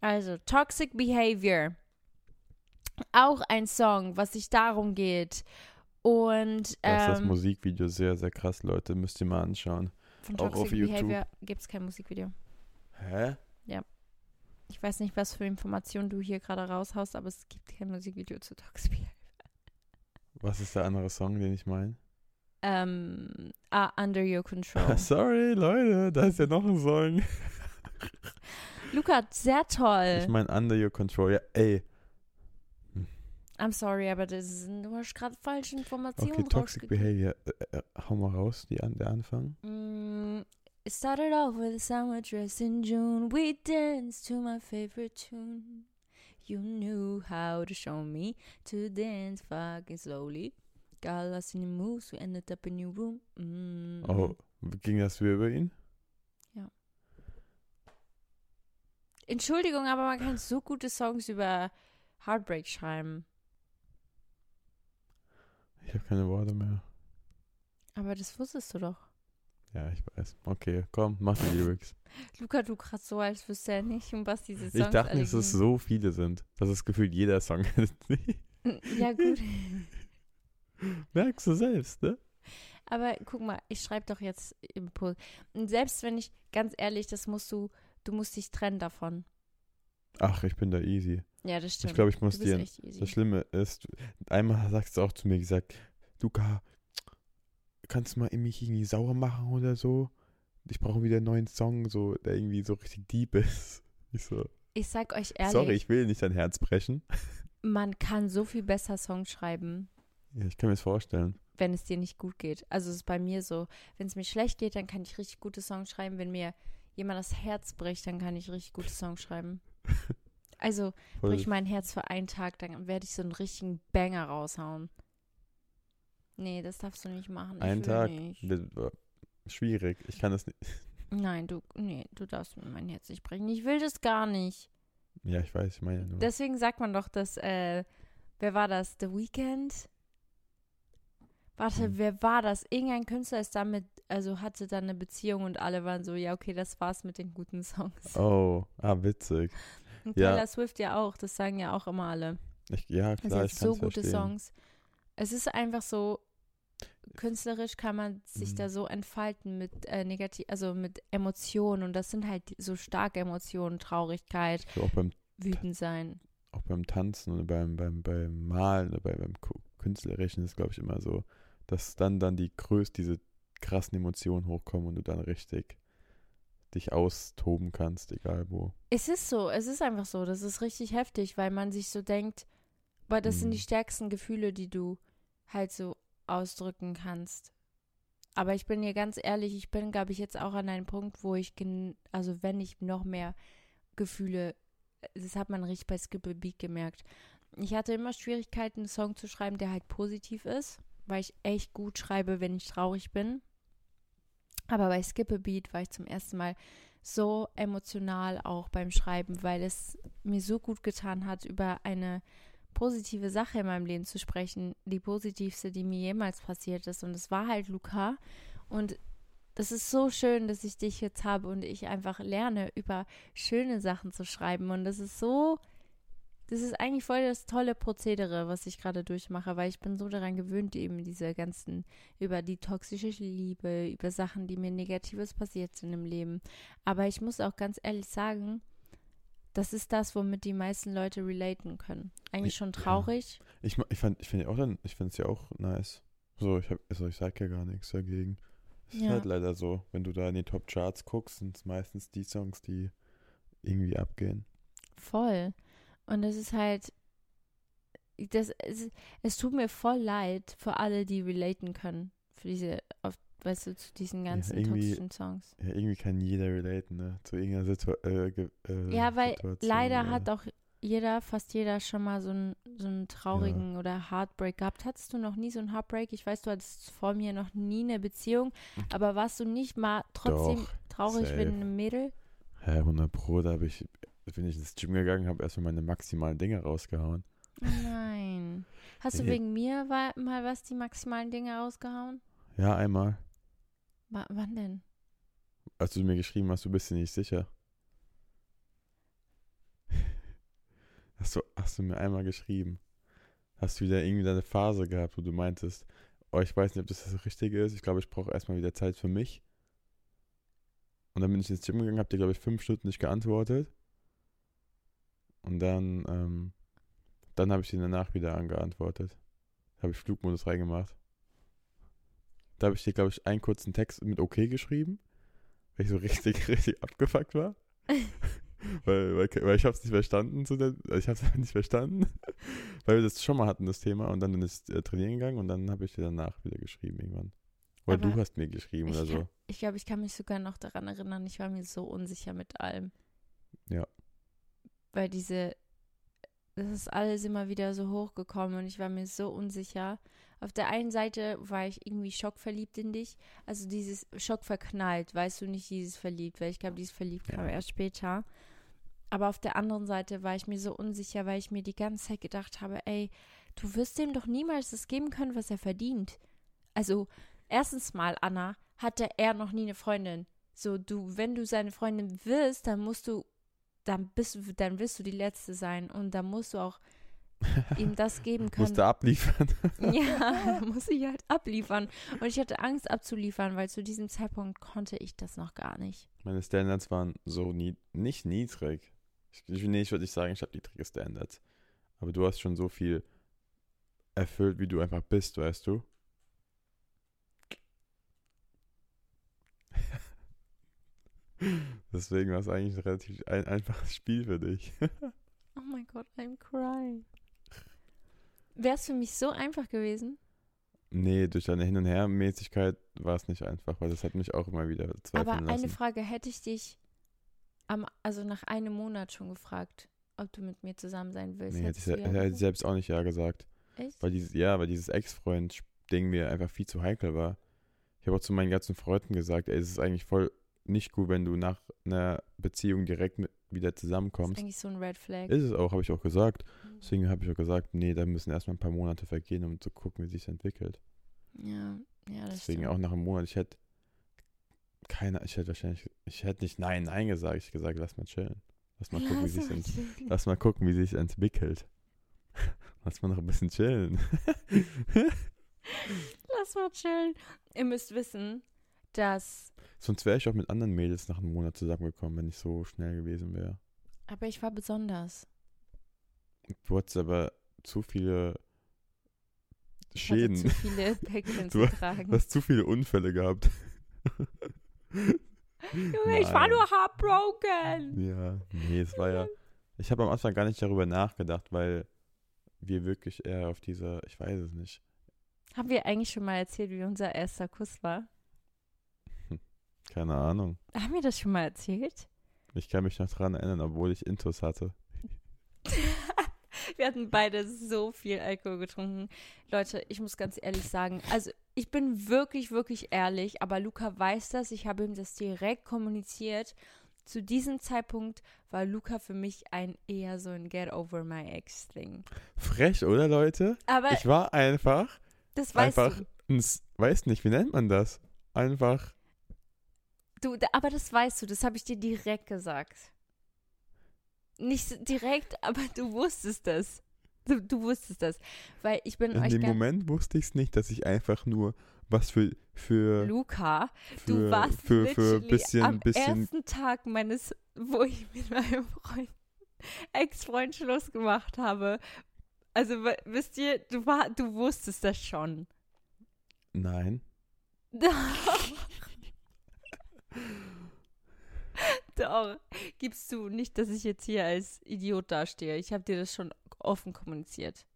Also, Toxic Behavior. Auch ein Song, was sich darum geht. Und Da ist das ähm, Musikvideo sehr, sehr krass, Leute. Müsst ihr mal anschauen. von auch Toxic auf YouTube. Behavior gibt es kein Musikvideo. Hä? Ich weiß nicht, was für Informationen du hier gerade raushaust, aber es gibt kein Musikvideo zu Toxic Behavior. Was ist der andere Song, den ich meine? Ähm, ah, Under Your Control. Sorry, Leute, da ist ja noch ein Song. Luca, sehr toll. Ich meine Under Your Control. Ja, ey. I'm sorry, aber das ist, du hast gerade falsche Informationen Okay, Toxic. Behavior. Äh, äh, hau mal raus, die an, der Anfang. Mm, it started off with a summer dress in June. We danced to my favorite tune. You knew how to show me to dance fucking slowly. Got lost in the moves, we ended up in your room. Mm. Oh, ging das wieder über ihn? Entschuldigung, aber man kann so gute Songs über Heartbreak schreiben. Ich habe keine Worte mehr. Aber das wusstest du doch. Ja, ich weiß. Okay, komm, mach die Lyrics. Luca, du gerade so, als wüsste er nicht, um was diese Songs Ich dachte, dass es so viele sind, dass es gefühlt jeder Song ist. Ja, gut. Merkst du selbst, ne? Aber guck mal, ich schreibe doch jetzt Impuls. Und selbst wenn ich, ganz ehrlich, das musst du, du musst dich trennen davon. Ach, ich bin da easy. Ja, das stimmt. Ich glaube, ich muss dir. Das Schlimme ist, einmal sagst du auch zu mir gesagt, Luca, kannst du mal mich irgendwie sauer machen oder so? Ich brauche wieder einen neuen Song, so, der irgendwie so richtig deep ist. Ich so, Ich sag euch ehrlich, sorry, ich will nicht dein Herz brechen. man kann so viel besser Songs schreiben, Ja, ich kann mir das vorstellen. wenn es dir nicht gut geht. Also es ist bei mir so, wenn es mir schlecht geht, dann kann ich richtig gute Songs schreiben. Wenn mir jemand das Herz bricht, dann kann ich richtig gute Songs schreiben. Also brich mein Herz für einen Tag, dann werde ich so einen richtigen Banger raushauen. Nee, das darfst du nicht machen. Einen Tag. Nicht. das schwierig. Ich kann das nicht. Nein, du, nee, du darfst mir mein Herz nicht brechen. Ich will das gar nicht. Ja, ich weiß, ich meine nur. Deswegen sagt man doch, dass, äh, wer war das? The Weeknd? Warte, Hm. wer war das? Irgendein Künstler ist damit, also hatte dann eine Beziehung und alle waren so, ja, okay, das war's mit den guten Songs. oh, ah, witzig. Und ja. Taylor Swift ja auch, das sagen ja auch immer alle. Ich, ja, Also klar, jetzt ich so gute verstehen. Songs. Es ist einfach so, künstlerisch kann man sich Mhm. da so entfalten mit äh, negativ, also mit Emotionen und das sind halt so starke Emotionen, Traurigkeit, So auch beim wütend sein. auch beim Tanzen oder beim, beim, beim Malen oder bei, beim Künstlerischen ist, glaube ich, immer so, dass dann dann die größten, diese krassen Emotionen hochkommen und du dann richtig dich austoben kannst, egal wo. Es ist so, es ist einfach so, das ist richtig heftig, weil man sich so denkt, weil das sind Mhm. die stärksten Gefühle, die du halt so ausdrücken kannst. Aber ich bin dir ganz ehrlich, ich bin, glaube ich, jetzt auch an einem Punkt, wo ich, also wenn ich noch mehr Gefühle, das hat man richtig bei Skip a Beat gemerkt. Ich hatte immer Schwierigkeiten, einen Song zu schreiben, der halt positiv ist, weil ich echt gut schreibe, wenn ich traurig bin. Aber bei Skip a Beat war ich zum ersten Mal so emotional auch beim Schreiben, weil es mir so gut getan hat, über eine positive Sache in meinem Leben zu sprechen, die positivste, die mir jemals passiert ist. Und es war halt Luca. Und das ist so schön, dass ich dich jetzt habe und ich einfach lerne, über schöne Sachen zu schreiben. Und das ist so, das ist eigentlich voll das tolle Prozedere, was ich gerade durchmache, weil ich bin so daran gewöhnt, eben diese ganzen, über die toxische Liebe, über Sachen, die mir Negatives passiert sind im Leben. Aber ich muss auch ganz ehrlich sagen, das ist das, womit die meisten Leute relaten können. Eigentlich schon Ja. traurig. Ich, ma- ich fand, ich finde auch dann, ich finde es ja auch nice. So, ich hab, also ich sag ja gar nichts dagegen. Es ist Ja. halt leider so, wenn du da in die Top Charts guckst, sind es meistens die Songs, die irgendwie abgehen. Voll. Und es ist halt, das, es, es tut mir voll leid für alle, die relaten können. Für diese, auf, weißt du, zu diesen ganzen irgendwie- toxischen Songs. Ja, irgendwie kann jeder relaten, ne? Zu irgendeiner Situa äh, äh, Ja, weil Situation. leider oder- hat auch jeder, fast jeder schon mal so einen, so einen traurigen oder Heartbreak gehabt. Hattest du noch nie so einen Heartbreak? Ich weiß, du hattest vor mir noch nie eine Beziehung, aber warst du nicht mal trotzdem Doch, traurig safe. wegen einem Mädel? Hä, 100 Pro, da hab ich, bin ich ins Gym gegangen, habe erstmal meine maximalen Dinge rausgehauen. Nein. Hast du wegen mir mal was die maximalen Dinge rausgehauen? Ja, einmal. Wa- wann denn? Als du mir geschrieben hast, du bist dir nicht sicher. Hast du, hast du mir einmal geschrieben? Hast du wieder irgendwie deine Phase gehabt, wo du meintest, oh, ich weiß nicht, ob das das Richtige ist. Ich glaube, ich brauche erstmal wieder Zeit für mich. Und dann bin ich ins Gym gegangen, hab dir, glaube ich, fünf Stunden nicht geantwortet. Und dann, ähm, dann habe ich dir danach wieder angeantwortet. Habe ich Flugmodus reingemacht. Da habe ich dir, glaube ich, einen kurzen Text mit OK geschrieben, weil ich so richtig, richtig abgefuckt war. weil, weil, weil ich habe es nicht verstanden. Zu der, ich habe es nicht verstanden, weil wir das schon mal hatten, das Thema. Und dann bin ich äh, trainieren gegangen und dann habe ich dir danach wieder geschrieben irgendwann. Oder Aber du hast mir geschrieben oder so. kann- Ich glaube, ich kann mich sogar noch daran erinnern, ich war mir so unsicher mit allem. Ja. Weil diese, das ist alles immer wieder so hochgekommen und ich war mir so unsicher. Auf der einen Seite war ich irgendwie schockverliebt in dich. Also dieses schockverknallt, weißt du, nicht dieses verliebt, weil ich glaube, dieses verliebt kam Ja. erst später. Aber auf der anderen Seite war ich mir so unsicher, weil ich mir die ganze Zeit gedacht habe, ey, du wirst dem doch niemals das geben können, was er verdient. Also, erstens mal, Anna, hatte er noch nie eine Freundin. So, du, wenn du seine Freundin wirst, dann musst du, dann bist du, dann wirst du die Letzte sein und dann musst du auch ihm das geben können. Musste abliefern. Ja, muss ich halt abliefern. Und ich hatte Angst abzuliefern, weil zu diesem Zeitpunkt konnte ich das noch gar nicht. Meine Standards waren so nie, nicht niedrig. Ich, ich, nee, ich würde nicht sagen, ich habe niedrige Standards. Aber du hast schon so viel erfüllt, wie du einfach bist, weißt du? Deswegen war es eigentlich ein relativ ein, einfaches Spiel für dich. Oh mein Gott, I'm crying. Wäre es für mich so einfach gewesen? nee, durch deine Hin- und Her-Mäßigkeit war es nicht einfach, weil das hat mich auch immer wieder zweifeln Aber lassen. eine Frage, hätte ich dich am, also nach einem Monat schon gefragt, ob du mit mir zusammen sein willst. nee, hätte ich, ja hätte ich selbst auch nicht Ja gesagt. Echt? Weil dieses, ja, weil dieses Ex-Freund-Ding mir einfach viel zu heikel war. Ich habe auch zu meinen ganzen Freunden gesagt, ey, es ist eigentlich voll nicht gut, wenn du nach einer Beziehung direkt mit, wieder Das ist zusammenkommst. eigentlich so ein Red Flag. Ist es auch, habe ich auch gesagt. Mhm. Deswegen habe ich auch gesagt, nee, da müssen erstmal ein paar Monate vergehen, um zu gucken, wie sich entwickelt. Ja, ja, das Deswegen stimmt. auch nach einem Monat, ich hätte keine, ich hätte wahrscheinlich, ich hätte nicht Nein, Nein gesagt. Ich hätte gesagt, lass mal chillen. Lass mal gucken, wie Lass sich ent chillen. Lass mal gucken, wie sich entwickelt. Lass mal noch ein bisschen chillen. Lass mal chillen. Ihr müsst wissen, dass. Sonst wäre ich auch mit anderen Mädels nach einem Monat zusammengekommen, wenn ich so schnell gewesen wäre. Aber ich war besonders. Du hattest aber zu viele Schäden. zu viele Päckchen Du- zu tragen. Du hast zu viele Unfälle gehabt. Junge, ich war nur heartbroken. Ja, nee, es war ja. Ich habe am Anfang gar nicht darüber nachgedacht, weil wir wirklich eher auf dieser, ich weiß es nicht. Haben wir eigentlich schon mal erzählt, wie unser erster Kuss war? Keine Ahnung. Haben wir das schon mal erzählt? Ich kann mich noch dran erinnern, obwohl ich Intus hatte. Wir hatten beide so viel Alkohol getrunken. Leute, ich muss ganz ehrlich sagen, also ich bin wirklich, wirklich ehrlich, aber Luca weiß das. Ich habe ihm das direkt kommuniziert. Zu diesem Zeitpunkt war Luca für mich ein eher so ein Get over my ex Ding. Frech, oder Leute? Aber Ich war einfach, das weißt einfach, du. ein, S- weiß nicht, wie nennt man das? Einfach, du. Aber das weißt du, das habe ich dir direkt gesagt. Nicht direkt, aber du wusstest das. Du, du wusstest das. Weil ich bin in euch dem Moment wusste ich es nicht, dass ich einfach nur was für, für, Luca, für, du warst für, für bisschen, am bisschen, ersten Tag meines, wo ich mit meinem Freund, Ex-Freund Schluss gemacht habe. Also wisst ihr, du war, du wusstest das schon. nein. Doch. Gibst du nicht, dass ich jetzt hier als Idiot dastehe. Ich habe dir das schon offen kommuniziert.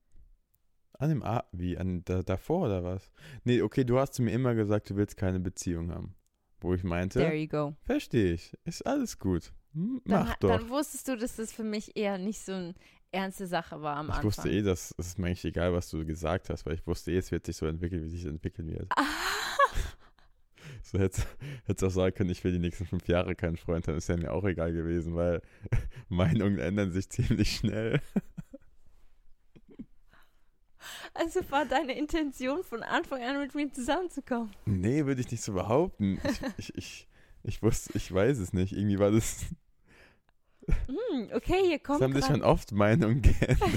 An dem A, wie, an, da, davor oder was? Nee, okay, du hast zu mir immer gesagt, du willst keine Beziehung haben. Wo ich meinte, There you go. verstehe ich, ist alles gut. Hm, Dann, Mach doch. dann wusstest du, dass das für mich eher nicht so eine ernste Sache war am ich Anfang. wusste eh, dass es mir eigentlich egal, was du gesagt hast, weil ich wusste eh, es wird sich so entwickeln, wie sich entwickeln wird. So hätte es auch sagen können, ich will die nächsten fünf Jahre keinen Freund haben, ist ja mir auch egal gewesen, weil Meinungen ändern sich ziemlich schnell. Also war deine Intention von Anfang an mit mir zusammenzukommen. Nee, würde ich nicht so behaupten. Ich, ich, ich, ich wusste, ich weiß es nicht. Irgendwie war das, Hm, okay, hier es kommt haben sich schon oft Meinungen geändert.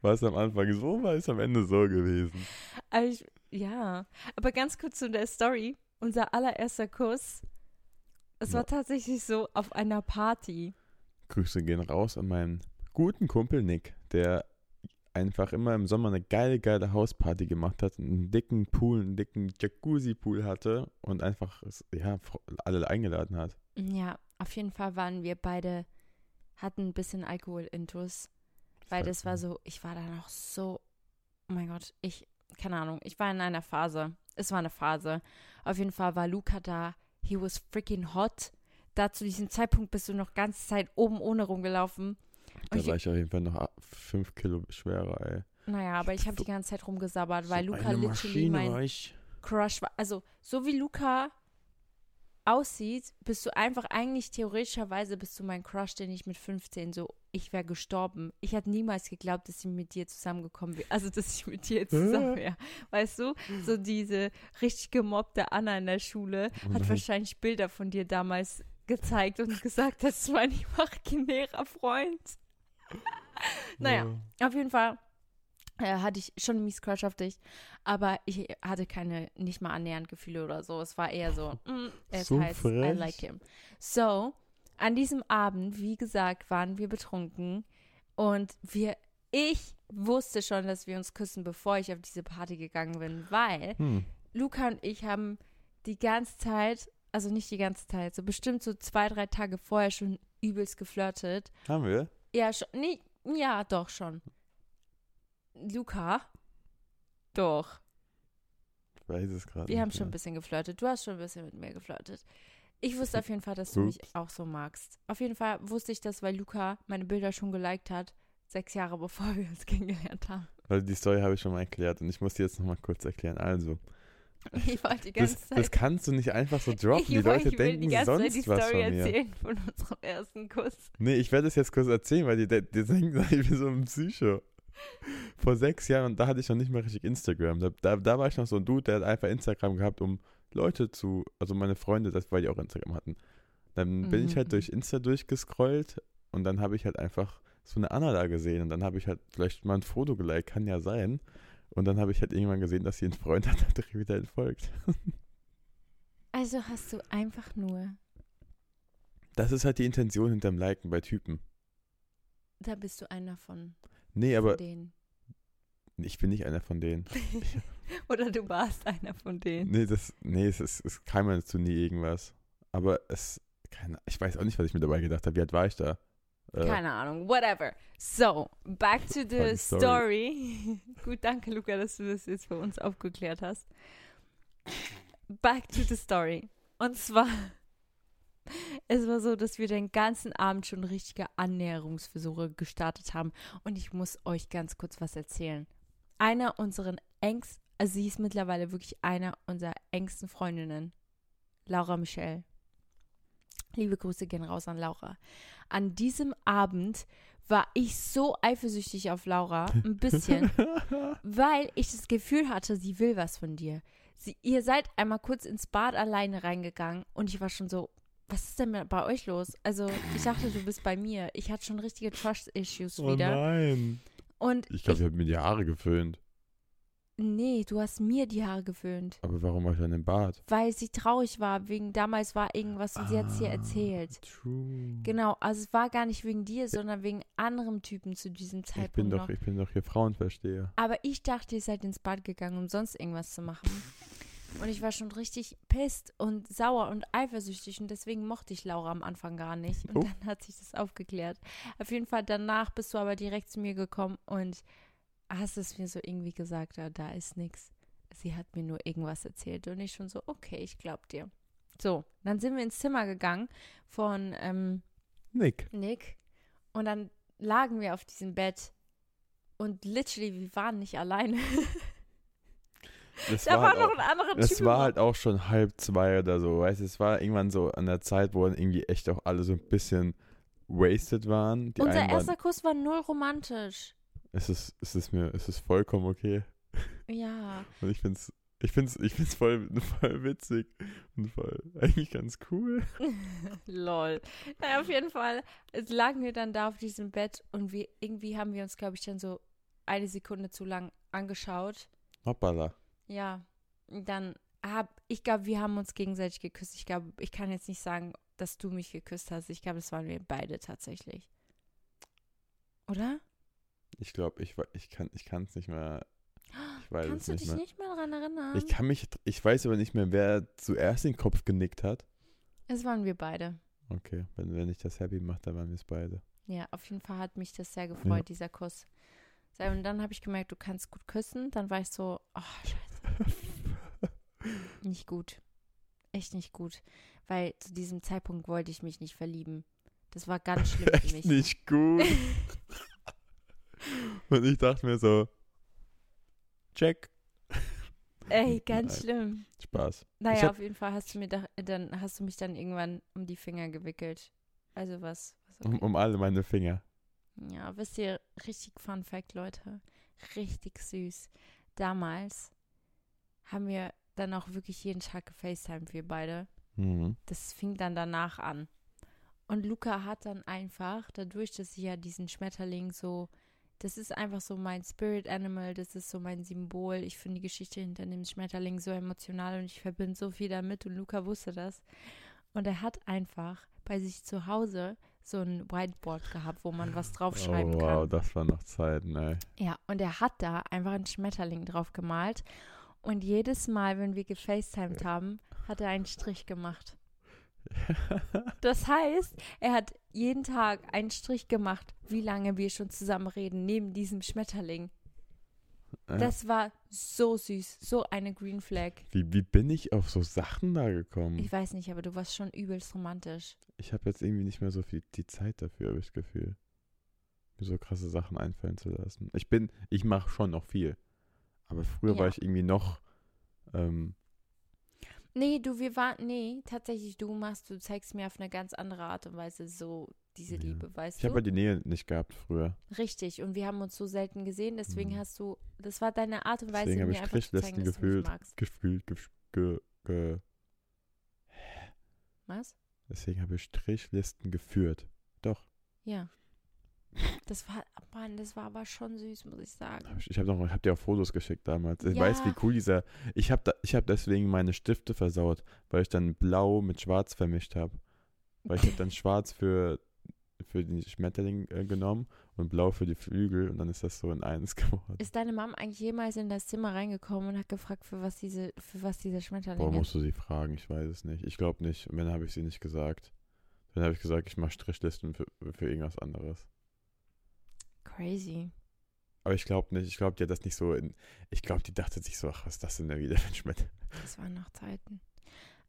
War es am Anfang so, war es am Ende so gewesen. Aber ich, ja, aber ganz kurz zu der Story. Unser allererster Kuss, es war Ja. tatsächlich so auf einer Party. Grüße gehen raus an meinen guten Kumpel Nick, der einfach immer im Sommer eine geile, geile Hausparty gemacht hat, einen dicken Pool, einen dicken Jacuzzi-Pool hatte und einfach ja, alle eingeladen hat. Ja, auf jeden Fall waren wir beide, hatten ein bisschen Alkohol-Intus. Weil das war so, ich war da noch so, oh mein Gott, ich, keine Ahnung, ich war in einer Phase. Es war eine Phase. Auf jeden Fall war Luca da. He was freaking hot. Da zu diesem Zeitpunkt bist du noch ganze Zeit oben ohne rumgelaufen. Da ich- war ich auf jeden Fall noch fünf Kilo schwerer, ey. Naja, aber ich habe die ganze Zeit rumgesabbert, weil So Luca literally mein. Crush war. Also, so wie Luca aussieht, bist du einfach eigentlich theoretischerweise bist du mein Crush, den ich mit 15 so, ich wäre gestorben. Ich hätte niemals geglaubt, dass ich mit dir zusammengekommen wäre. Also, dass ich mit dir zusammen wäre. Weißt du? So diese richtig gemobbte Anna in der Schule hat nein. wahrscheinlich Bilder von dir damals gezeigt und gesagt, das war ein imaginärer Freund. Naja, Ja. auf jeden Fall äh, hatte ich schon einen mies Crush auf dich, aber ich hatte keine, nicht mal annähernd Gefühle oder so. Es war eher so, mm, es So heißt, I frech. like him. So, an diesem Abend, wie gesagt, waren wir betrunken und wir, ich wusste schon, dass wir uns küssen, bevor ich auf diese Party gegangen bin, weil Hm. Luca und ich haben die ganze Zeit, also nicht die ganze Zeit, so bestimmt so zwei, drei Tage vorher schon übelst geflirtet. Haben wir? Ja, schon. Nee, ja, doch schon. Luca? Doch. Ich weiß es gerade. Wir nicht haben schon ein bisschen geflirtet. Du hast schon ein bisschen mit mir geflirtet. Ich wusste auf jeden Fall, dass du mich Ups. auch so magst. Auf jeden Fall wusste ich das, weil Luca meine Bilder schon geliked hat, sechs Jahre bevor wir uns kennengelernt haben. Weil die Story habe ich schon mal erklärt und ich muss die jetzt noch mal kurz erklären. Also, Ich wollte die ganze Das, Zeit. das kannst du nicht einfach so droppen. ich Die wollte- Leute ich will die denken ganze Zeit die sonst was Story von mir. erzählen von unserem ersten Kuss. Nee, ich werde es jetzt kurz erzählen, weil die, die, die denken, ich bin so ein Psycho. Vor sechs Jahren, da hatte ich noch nicht mal richtig Instagram. Da, da, da war ich noch so ein Dude, der hat einfach Instagram gehabt, um Leute zu, also meine Freunde, das, weil die auch Instagram hatten. Dann bin ich halt Mhm. durch Insta durchgescrollt und dann habe ich halt einfach so eine Anna da gesehen und dann habe ich halt vielleicht mal ein Foto geliked, kann ja sein. Und dann habe ich halt irgendwann gesehen, dass sie einen Freund hat, der direkt wieder entfolgt. Also hast du einfach nur, Das ist halt die Intention hinterm Liken bei Typen. da bist du einer von, Nee, aber denen. ich bin nicht einer von denen. Oder du warst einer von denen. Nee, das, nee, es, ist, es kam mir zu nie irgendwas. Aber es, keine, ich weiß auch nicht, was ich mir dabei gedacht habe. Wie alt war ich da? Äh, Keine Ahnung, whatever. So, back to the story. Gut, danke, Luca, dass du das jetzt für uns aufgeklärt hast. Back to the story. Und zwar, es war so, dass wir den ganzen Abend schon richtige Annäherungsversuche gestartet haben. Und ich muss euch ganz kurz was erzählen. Einer unseren engsten, also sie ist mittlerweile wirklich einer unserer engsten Freundinnen, Laura Michelle. Liebe Grüße gehen raus an Laura. An diesem Abend war ich so eifersüchtig auf Laura, ein bisschen, weil ich das Gefühl hatte, sie will was von dir. Sie, ihr seid einmal kurz ins Bad alleine reingegangen und ich war schon so, was ist denn bei euch los? Also, ich dachte, du bist bei mir. Ich hatte schon richtige Trust-Issues oh wieder. nein. Und Ich glaube, ich habe mir die Haare geföhnt. nee, du hast mir die Haare geföhnt. Aber warum war ich dann im Bad? Weil sie traurig war, wegen damals war irgendwas und sie hat es dir Ah, erzählt. True. Genau, also es war gar nicht wegen dir, sondern wegen anderem Typen zu diesem Ich Zeitpunkt bin, noch. doch, ich bin doch hier Frauenversteher. Aber ich dachte, ihr seid ins Bad gegangen, um sonst irgendwas zu machen. Und ich war schon richtig pisst und sauer und eifersüchtig und deswegen mochte ich Laura am Anfang gar nicht. Und Oh. dann hat sich das aufgeklärt. Auf jeden Fall danach bist du aber direkt zu mir gekommen und hast es mir so irgendwie gesagt, ah, da ist nix. Sie hat mir nur irgendwas erzählt und ich schon so, okay, ich glaub dir. So, dann sind wir ins Zimmer gegangen von ähm, Nick. Nick und dann lagen wir auf diesem Bett und literally, wir waren nicht alleine. Das Da war halt noch auch- ein anderer Es Typ. war halt auch schon halb zwei oder so, weißt du, es war irgendwann so an der Zeit, wo dann irgendwie echt auch alle so ein bisschen wasted waren. Die Unser waren, erster Kuss war null romantisch. es ist, es ist mir, es ist vollkommen okay. Ja. Und ich find's, ich find's, ich find's voll, voll witzig und voll, eigentlich ganz cool. Lol. Naja, auf jeden Fall es lagen wir dann da auf diesem Bett und wir, irgendwie haben wir uns, glaube ich, dann so eine Sekunde zu lang angeschaut. Hoppala. Ja. Dann hab, ich glaube, wir haben uns gegenseitig geküsst. Ich glaube, ich kann jetzt nicht sagen, dass du mich geküsst hast. Ich glaube, das waren wir beide tatsächlich. Oder? Ich glaube, ich, ich kann es ich nicht mehr. Ich weiß Kannst es du nicht dich mehr. nicht mehr daran erinnern? Ich kann mich, ich weiß aber nicht mehr, wer zuerst den Kopf genickt hat. es waren wir beide. Okay, wenn, wenn ich das happy mache, dann waren wir es beide. Ja, auf jeden Fall hat mich das sehr gefreut, Ja. dieser Kuss. Und dann habe ich gemerkt, du kannst gut küssen. Dann war ich so, oh, scheiße, nicht gut. Echt nicht gut. Weil zu diesem Zeitpunkt wollte ich mich nicht verlieben. Das war ganz schlimm für Echt mich. nicht gut. Und ich dachte mir so, check. Ey, ganz Nein. schlimm. Spaß. Naja, hab- auf jeden Fall hast du mir da, dann hast du mich dann irgendwann um die Finger gewickelt. Also was, was Um, okay. um alle meine Finger. Ja, wisst ihr, richtig Fun Fact, Leute. Richtig süß. Damals haben wir dann auch wirklich jeden Tag gefacetimed, wir beide. Mhm. Das fing dann danach an. Und Luca hat dann einfach, dadurch, dass ich ja diesen Schmetterling so, das ist einfach so mein Spirit Animal, das ist so mein Symbol. Ich finde die Geschichte hinter dem Schmetterling so emotional und ich verbinde so viel damit und Luca wusste das. Und er hat einfach bei sich zu Hause so ein Whiteboard gehabt, wo man was draufschreiben oh, kann. wow, das war noch Zeiten, ey. Ja, und er hat da einfach einen Schmetterling drauf gemalt. Und jedes Mal, wenn wir gefacetimed haben, hat er einen Strich gemacht. Das heißt, er hat jeden Tag einen Strich gemacht, wie lange wir schon zusammen reden, neben diesem Schmetterling. Ja. Das war so süß, so eine Green Flag. wie, wie bin ich auf so Sachen da gekommen? Ich weiß nicht, aber du warst schon übelst romantisch. Ich habe jetzt irgendwie nicht mehr so viel die Zeit dafür, habe ich das Gefühl. Mir so krasse Sachen einfallen zu lassen. Ich bin, ich mache schon noch viel. Aber früher war Ja. ich irgendwie noch, ähm, Nee, du, wir waren, nee, tatsächlich, du machst, du zeigst mir auf eine ganz andere Art und Weise so diese Ja. Liebe, weißt Ich du? habe halt die Nähe nicht gehabt früher. Richtig, und wir haben uns so selten gesehen, deswegen Mhm. hast du, das war deine Art und Weise, Deswegen mir ich einfach zu zeigen, Strichlisten dass du mich gefühlt, magst. gefühlt, ge, ge, ge, Was? deswegen habe ich Strichlisten geführt. Doch. Ja. Das war, Mann, das war aber schon süß, muss ich sagen. Hab Ich, habe habe dir auch Fotos geschickt damals. Ich weiß, wie Ja. cool dieser. Ich habe habe deswegen meine Stifte versaut, weil ich dann Blau mit Schwarz vermischt habe. Weil ich habe dann Schwarz für für den Schmetterling äh, genommen und Blau für die Flügel und dann ist das so in eins geworden. Ist deine Mom eigentlich jemals in das Zimmer reingekommen und hat gefragt, für was diese, für was dieser Schmetterling Boah, ist? musst du sie fragen? Ich weiß es nicht. Ich glaube nicht. Und Wenn habe ich sie nicht gesagt. Dann habe ich gesagt, ich mache Strichlisten für, für irgendwas anderes. Crazy. Aber ich glaube nicht. Ich glaube, die hat das nicht so in. Ich glaube, die dachte sich so, ach, was ist das denn da wieder für ein Schmetterling? Das waren noch Zeiten.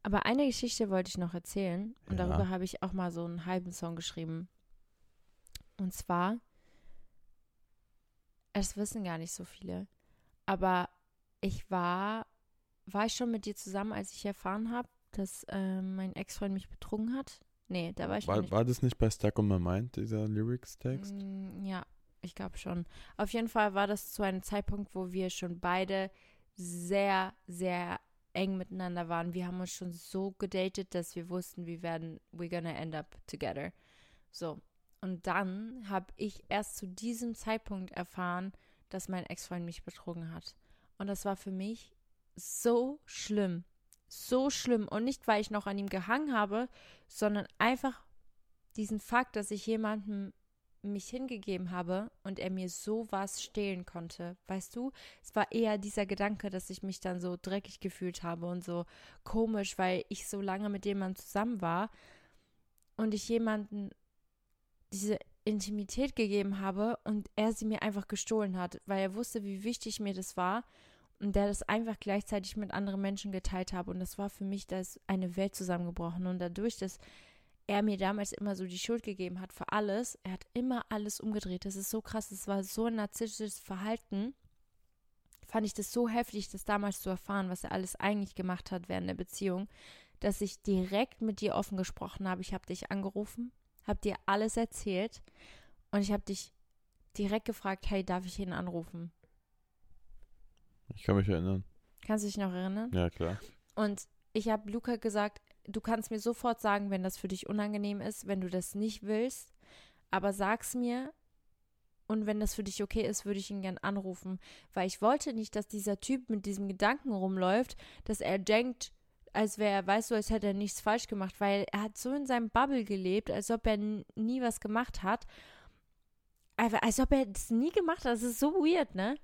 Aber eine Geschichte wollte ich noch erzählen. Und Ja. darüber habe ich auch mal so einen halben Song geschrieben. Und zwar, es wissen gar nicht so viele, aber ich war, war ich schon mit dir zusammen, als ich erfahren habe, dass äh, mein Ex-Freund mich betrogen hat? Nee, da war ich War, nicht. war das nicht bei Stuck on My Mind, dieser Lyrics-Text? Mm, Ja, ich glaube schon. Auf jeden Fall war das zu einem Zeitpunkt, wo wir schon beide sehr, sehr eng miteinander waren. Wir haben uns schon so gedatet, dass wir wussten, wir werden, we're gonna end up together. So. Und dann habe ich erst zu diesem Zeitpunkt erfahren, dass mein Ex-Freund mich betrogen hat. Und das war für mich so schlimm. So schlimm. Und nicht, weil ich noch an ihm gehangen habe, sondern einfach diesen Fakt, dass ich jemandem mich hingegeben habe und er mir sowas stehlen konnte. Weißt du, es war eher dieser Gedanke, dass ich mich dann so dreckig gefühlt habe und so komisch, weil ich so lange mit jemandem zusammen war und ich jemanden diese Intimität gegeben habe und er sie mir einfach gestohlen hat, weil er wusste, wie wichtig mir das war und der das einfach gleichzeitig mit anderen Menschen geteilt habe und das war für mich, da ist eine Welt zusammengebrochen und dadurch, dass er mir damals immer so die Schuld gegeben hat für alles. Er hat immer alles umgedreht. Das ist so krass. Es war so ein narzisstisches Verhalten. Fand ich das so heftig, das damals zu erfahren, was er alles eigentlich gemacht hat während der Beziehung, dass ich direkt mit dir offen gesprochen habe. Ich habe dich angerufen, habe dir alles erzählt und ich habe dich direkt gefragt, hey, darf ich ihn anrufen? Ich kann mich erinnern. Kannst du dich noch erinnern? Ja, klar. Und ich habe Luca gesagt, du kannst mir sofort sagen, wenn das für dich unangenehm ist, wenn du das nicht willst, aber sag's mir. Und wenn das für dich okay ist, würde ich ihn gern anrufen, weil ich wollte nicht, dass dieser Typ mit diesem Gedanken rumläuft, dass er denkt, als wäre er, weißt du, als hätte er nichts falsch gemacht, weil er hat so in seinem Bubble gelebt, als ob er nie was gemacht hat. Als ob er das nie gemacht hat. Das ist so weird, ne?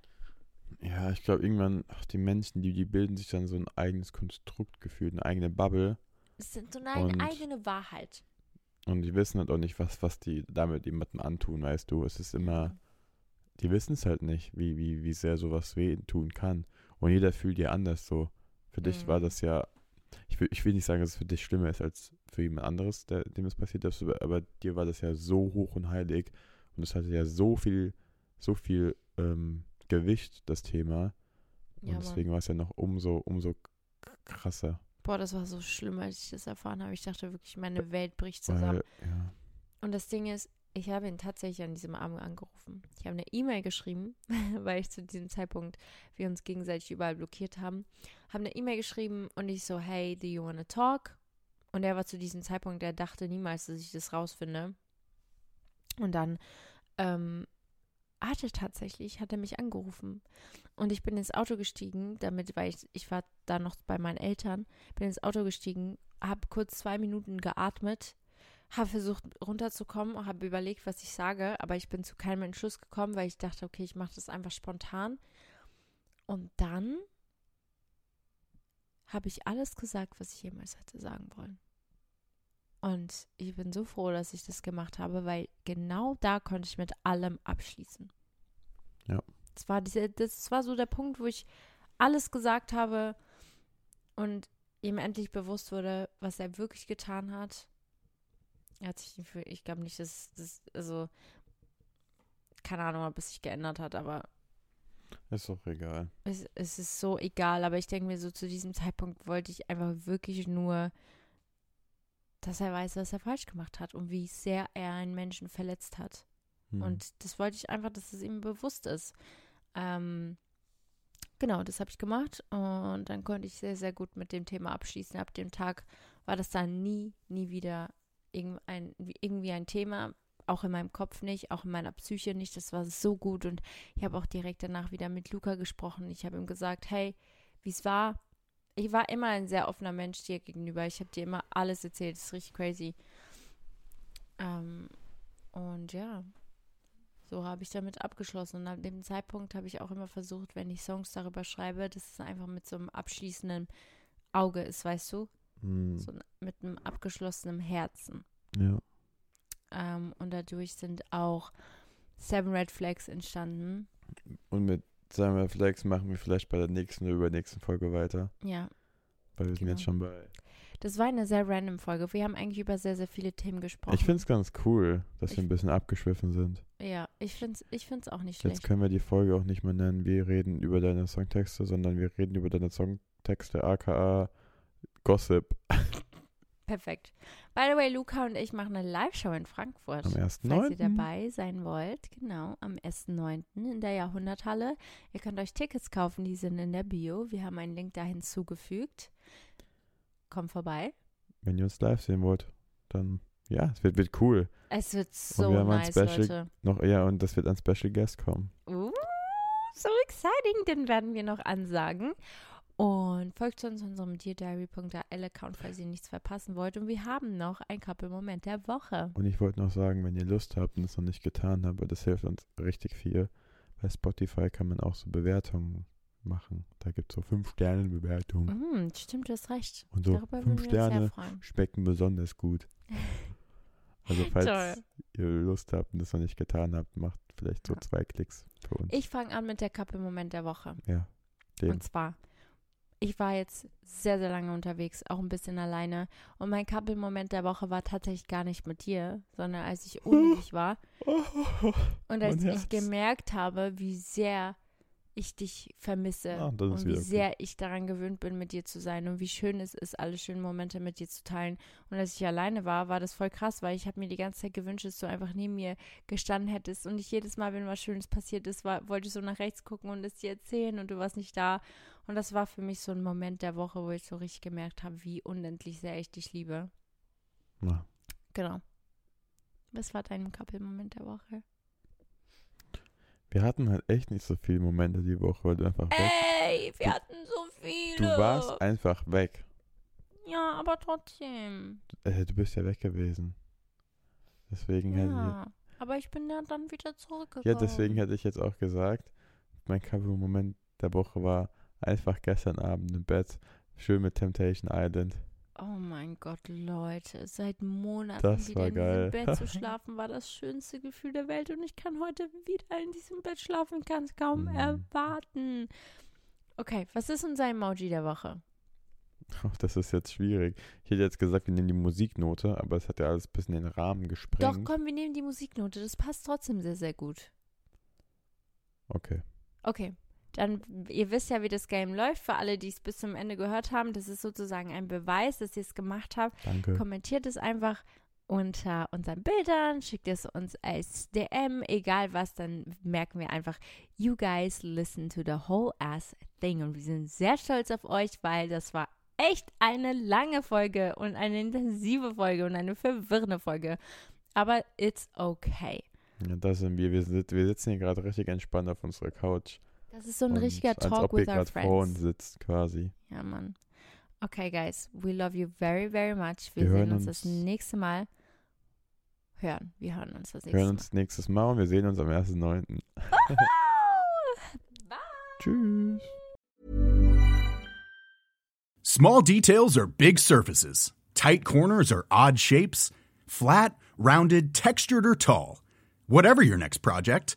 Ja, ich glaube, irgendwann, ach, die Menschen, die, die bilden sich dann so ein eigenes Konstrukt gefühlt, eine eigene Bubble. Es ist so eine Und- eigene Wahrheit. Und die wissen halt auch nicht, was, was die damit jemandem antun, weißt du. Es ist immer, die wissen es halt nicht, wie, wie, wie sehr sowas weh tun kann. Und jeder fühlt ja anders so. Für dich Mhm. war das ja, ich will, ich will nicht sagen, dass es für dich schlimmer ist als für jemand anderes, der, dem es passiert ist, aber, dir war das ja so hoch und heilig. Und es hatte ja so viel, so viel ähm, Gewicht, das Thema. Und Ja, deswegen war es ja noch umso, umso krasser. Boah, das war so schlimm, als ich das erfahren habe. Ich dachte wirklich, meine Welt bricht zusammen. Weil, ja. Und das Ding ist, ich habe ihn tatsächlich an diesem Abend angerufen. Ich habe eine E-Mail geschrieben, weil ich zu diesem Zeitpunkt wir uns gegenseitig überall blockiert haben. Habe eine E-Mail geschrieben und ich so, hey, do you wanna talk? Und er war zu diesem Zeitpunkt, der dachte niemals, dass ich das rausfinde. Und dann ähm, er tatsächlich, hat er mich angerufen. Und ich bin ins Auto gestiegen, damit, weil ich, ich war da noch bei meinen Eltern, bin ins Auto gestiegen, habe kurz zwei Minuten geatmet, habe versucht runterzukommen, habe überlegt, was ich sage, aber ich bin zu keinem Entschluss gekommen, weil ich dachte, okay, ich mache das einfach spontan. Und dann habe ich alles gesagt, was ich jemals hätte sagen wollen. Und ich bin so froh, dass ich das gemacht habe, weil genau da konnte ich mit allem abschließen. Ja. Das war, diese, das war so der Punkt, wo ich alles gesagt habe und ihm endlich bewusst wurde, was er wirklich getan hat. Er hat sich, für- ich glaube nicht, dass das, also, keine Ahnung, ob es sich geändert hat, aber Ist doch egal. Es, es ist so egal, aber ich denke mir so, zu diesem Zeitpunkt wollte ich einfach wirklich nur, dass er weiß, was er falsch gemacht hat und wie sehr er einen Menschen verletzt hat. Hm. Und das wollte ich einfach, dass es ihm bewusst ist. Ähm, genau, das habe ich gemacht und dann konnte ich sehr, sehr gut mit dem Thema abschließen. Ab dem Tag war das dann nie, nie wieder irgendein, irgendwie ein Thema. Auch in meinem Kopf nicht, auch in meiner Psyche nicht. Das war so gut und ich habe auch direkt danach wieder mit Luca gesprochen. Ich habe ihm gesagt, hey, wie es war. Ich war immer ein sehr offener Mensch dir gegenüber. Ich habe dir immer alles erzählt. Das ist richtig crazy. Ähm, und ja, so habe ich damit abgeschlossen. Und an dem Zeitpunkt habe ich auch immer versucht, wenn ich Songs darüber schreibe, dass es einfach mit so einem abschließenden Auge ist, weißt du? Hm. So mit einem abgeschlossenen Herzen. Ja. Ähm, und dadurch sind auch Seven Red Flags entstanden. Und mit Samuel Flex machen wir vielleicht bei der nächsten oder übernächsten Folge weiter. Ja, Weil wir sind Genau. jetzt schon bei. das war eine sehr random Folge. Wir haben eigentlich über sehr, sehr viele Themen gesprochen. Ich finde es ganz cool, dass Ich- wir ein bisschen abgeschwiffen sind. Ja, ich finde es ich find's auch nicht Jetzt schlecht. können wir die Folge auch nicht mehr nennen, wir reden über deine Songtexte, sondern wir reden über deine Songtexte, aka Gossip Perfekt. By the way, Luca und ich machen eine Live-Show in Frankfurt. am Falls ihr 1.9. dabei sein wollt, genau, am 1.9. in der Jahrhunderthalle. Ihr könnt euch Tickets kaufen, die sind in der Bio. Wir haben einen Link da hinzugefügt. Kommt vorbei. Wenn ihr uns live sehen wollt, dann ja, es wird, wird cool. Es wird so wir haben nice, Special- Leute. Noch eher und das wird ein Special Guest kommen. Uh, so exciting, den werden wir noch ansagen. Und folgt uns unserem deardiary.al-Account, falls ihr nichts verpassen wollt. Und wir haben noch ein Couple-Moment der Woche. Und ich wollte noch sagen, wenn ihr Lust habt und es noch nicht getan habt, das hilft uns richtig viel. Bei Spotify kann man auch so Bewertungen machen. Da gibt es so 5-Sterne-Bewertungen. Mm, stimmt, du hast recht. Und so Darüber 5 würden wir uns sehr Sterne schmecken besonders gut. Also falls Toll. ihr Lust habt und das noch nicht getan habt, macht vielleicht so Ja. zwei Klicks für uns. Ich fange an mit der Couple-Moment der Woche. ja, den. Und zwar, ich war jetzt sehr, sehr lange unterwegs, auch ein bisschen alleine. Und mein Couple-Moment der Woche war tatsächlich gar nicht mit dir, sondern als ich ohne dich war. Und als ich gemerkt habe, wie sehr ich dich vermisse Ah, und wie okay. sehr ich daran gewöhnt bin, mit dir zu sein und wie schön es ist, alle schönen Momente mit dir zu teilen. Und als ich alleine war, war das voll krass, weil ich habe mir die ganze Zeit gewünscht, dass du einfach neben mir gestanden hättest und ich jedes Mal, wenn was Schönes passiert ist, war, wollte ich so nach rechts gucken und es dir erzählen und du warst nicht da. Und das war für mich so ein Moment der Woche, wo ich so richtig gemerkt habe, wie unendlich sehr ich dich liebe. Na, Genau. Was war dein Couple-Moment der Woche? wir hatten halt echt nicht so viele Momente die Woche, weil du einfach weg. Ey, wir hatten so viele. Du warst einfach weg. Ja, aber trotzdem. Äh, du bist ja weg gewesen. Deswegen hätte Ja, aber ich bin ja dann wieder ich, zurückgekommen. ja, deswegen hätte ich jetzt auch gesagt, mein Cover-Moment der Woche war einfach gestern Abend im Bett, schön mit Temptation Island. Oh mein Gott, Leute, seit Monaten Das wieder in geil. diesem Bett zu schlafen, war das schönste Gefühl der Welt und ich kann heute wieder in diesem Bett schlafen, kann es kaum Mhm. erwarten. Okay, was ist unser Emoji der Woche? Oh, das ist jetzt schwierig. Ich hätte jetzt gesagt, wir nehmen die Musiknote, aber es hat ja alles ein bisschen den Rahmen gesprengt. Doch, komm, wir nehmen die Musiknote, das passt trotzdem sehr, sehr gut. Okay. Okay, dann, ihr wisst ja, wie das Game läuft. Für alle, die es bis zum Ende gehört haben, das ist sozusagen ein Beweis, dass ihr es gemacht habt. Danke. Kommentiert es einfach unter unseren Bildern, schickt es uns als DM, egal was, dann merken wir einfach, you guys listen to the whole ass thing. Und wir sind sehr stolz auf euch, weil das war echt eine lange Folge und eine intensive Folge und eine verwirrende Folge. Aber it's okay. Ja, da sind wir. Wir, sit- wir sitzen hier gerade richtig entspannt auf unserer Couch. Das ist so ein richtiger als Talk with our uns friends. sitzt quasi. Ja, Mann. Okay, guys, we love you very, very much. Wir, Wir sehen hören uns das uns- nächste Mal. Hören. Wir hören uns das Wir nächste hören uns nächstes Mal und wir sehen uns am 1.9. Mal. Bye. Tschüss. Small details are big surfaces. Tight corners are odd shapes. Flat, rounded, textured, or tall. Whatever your next project,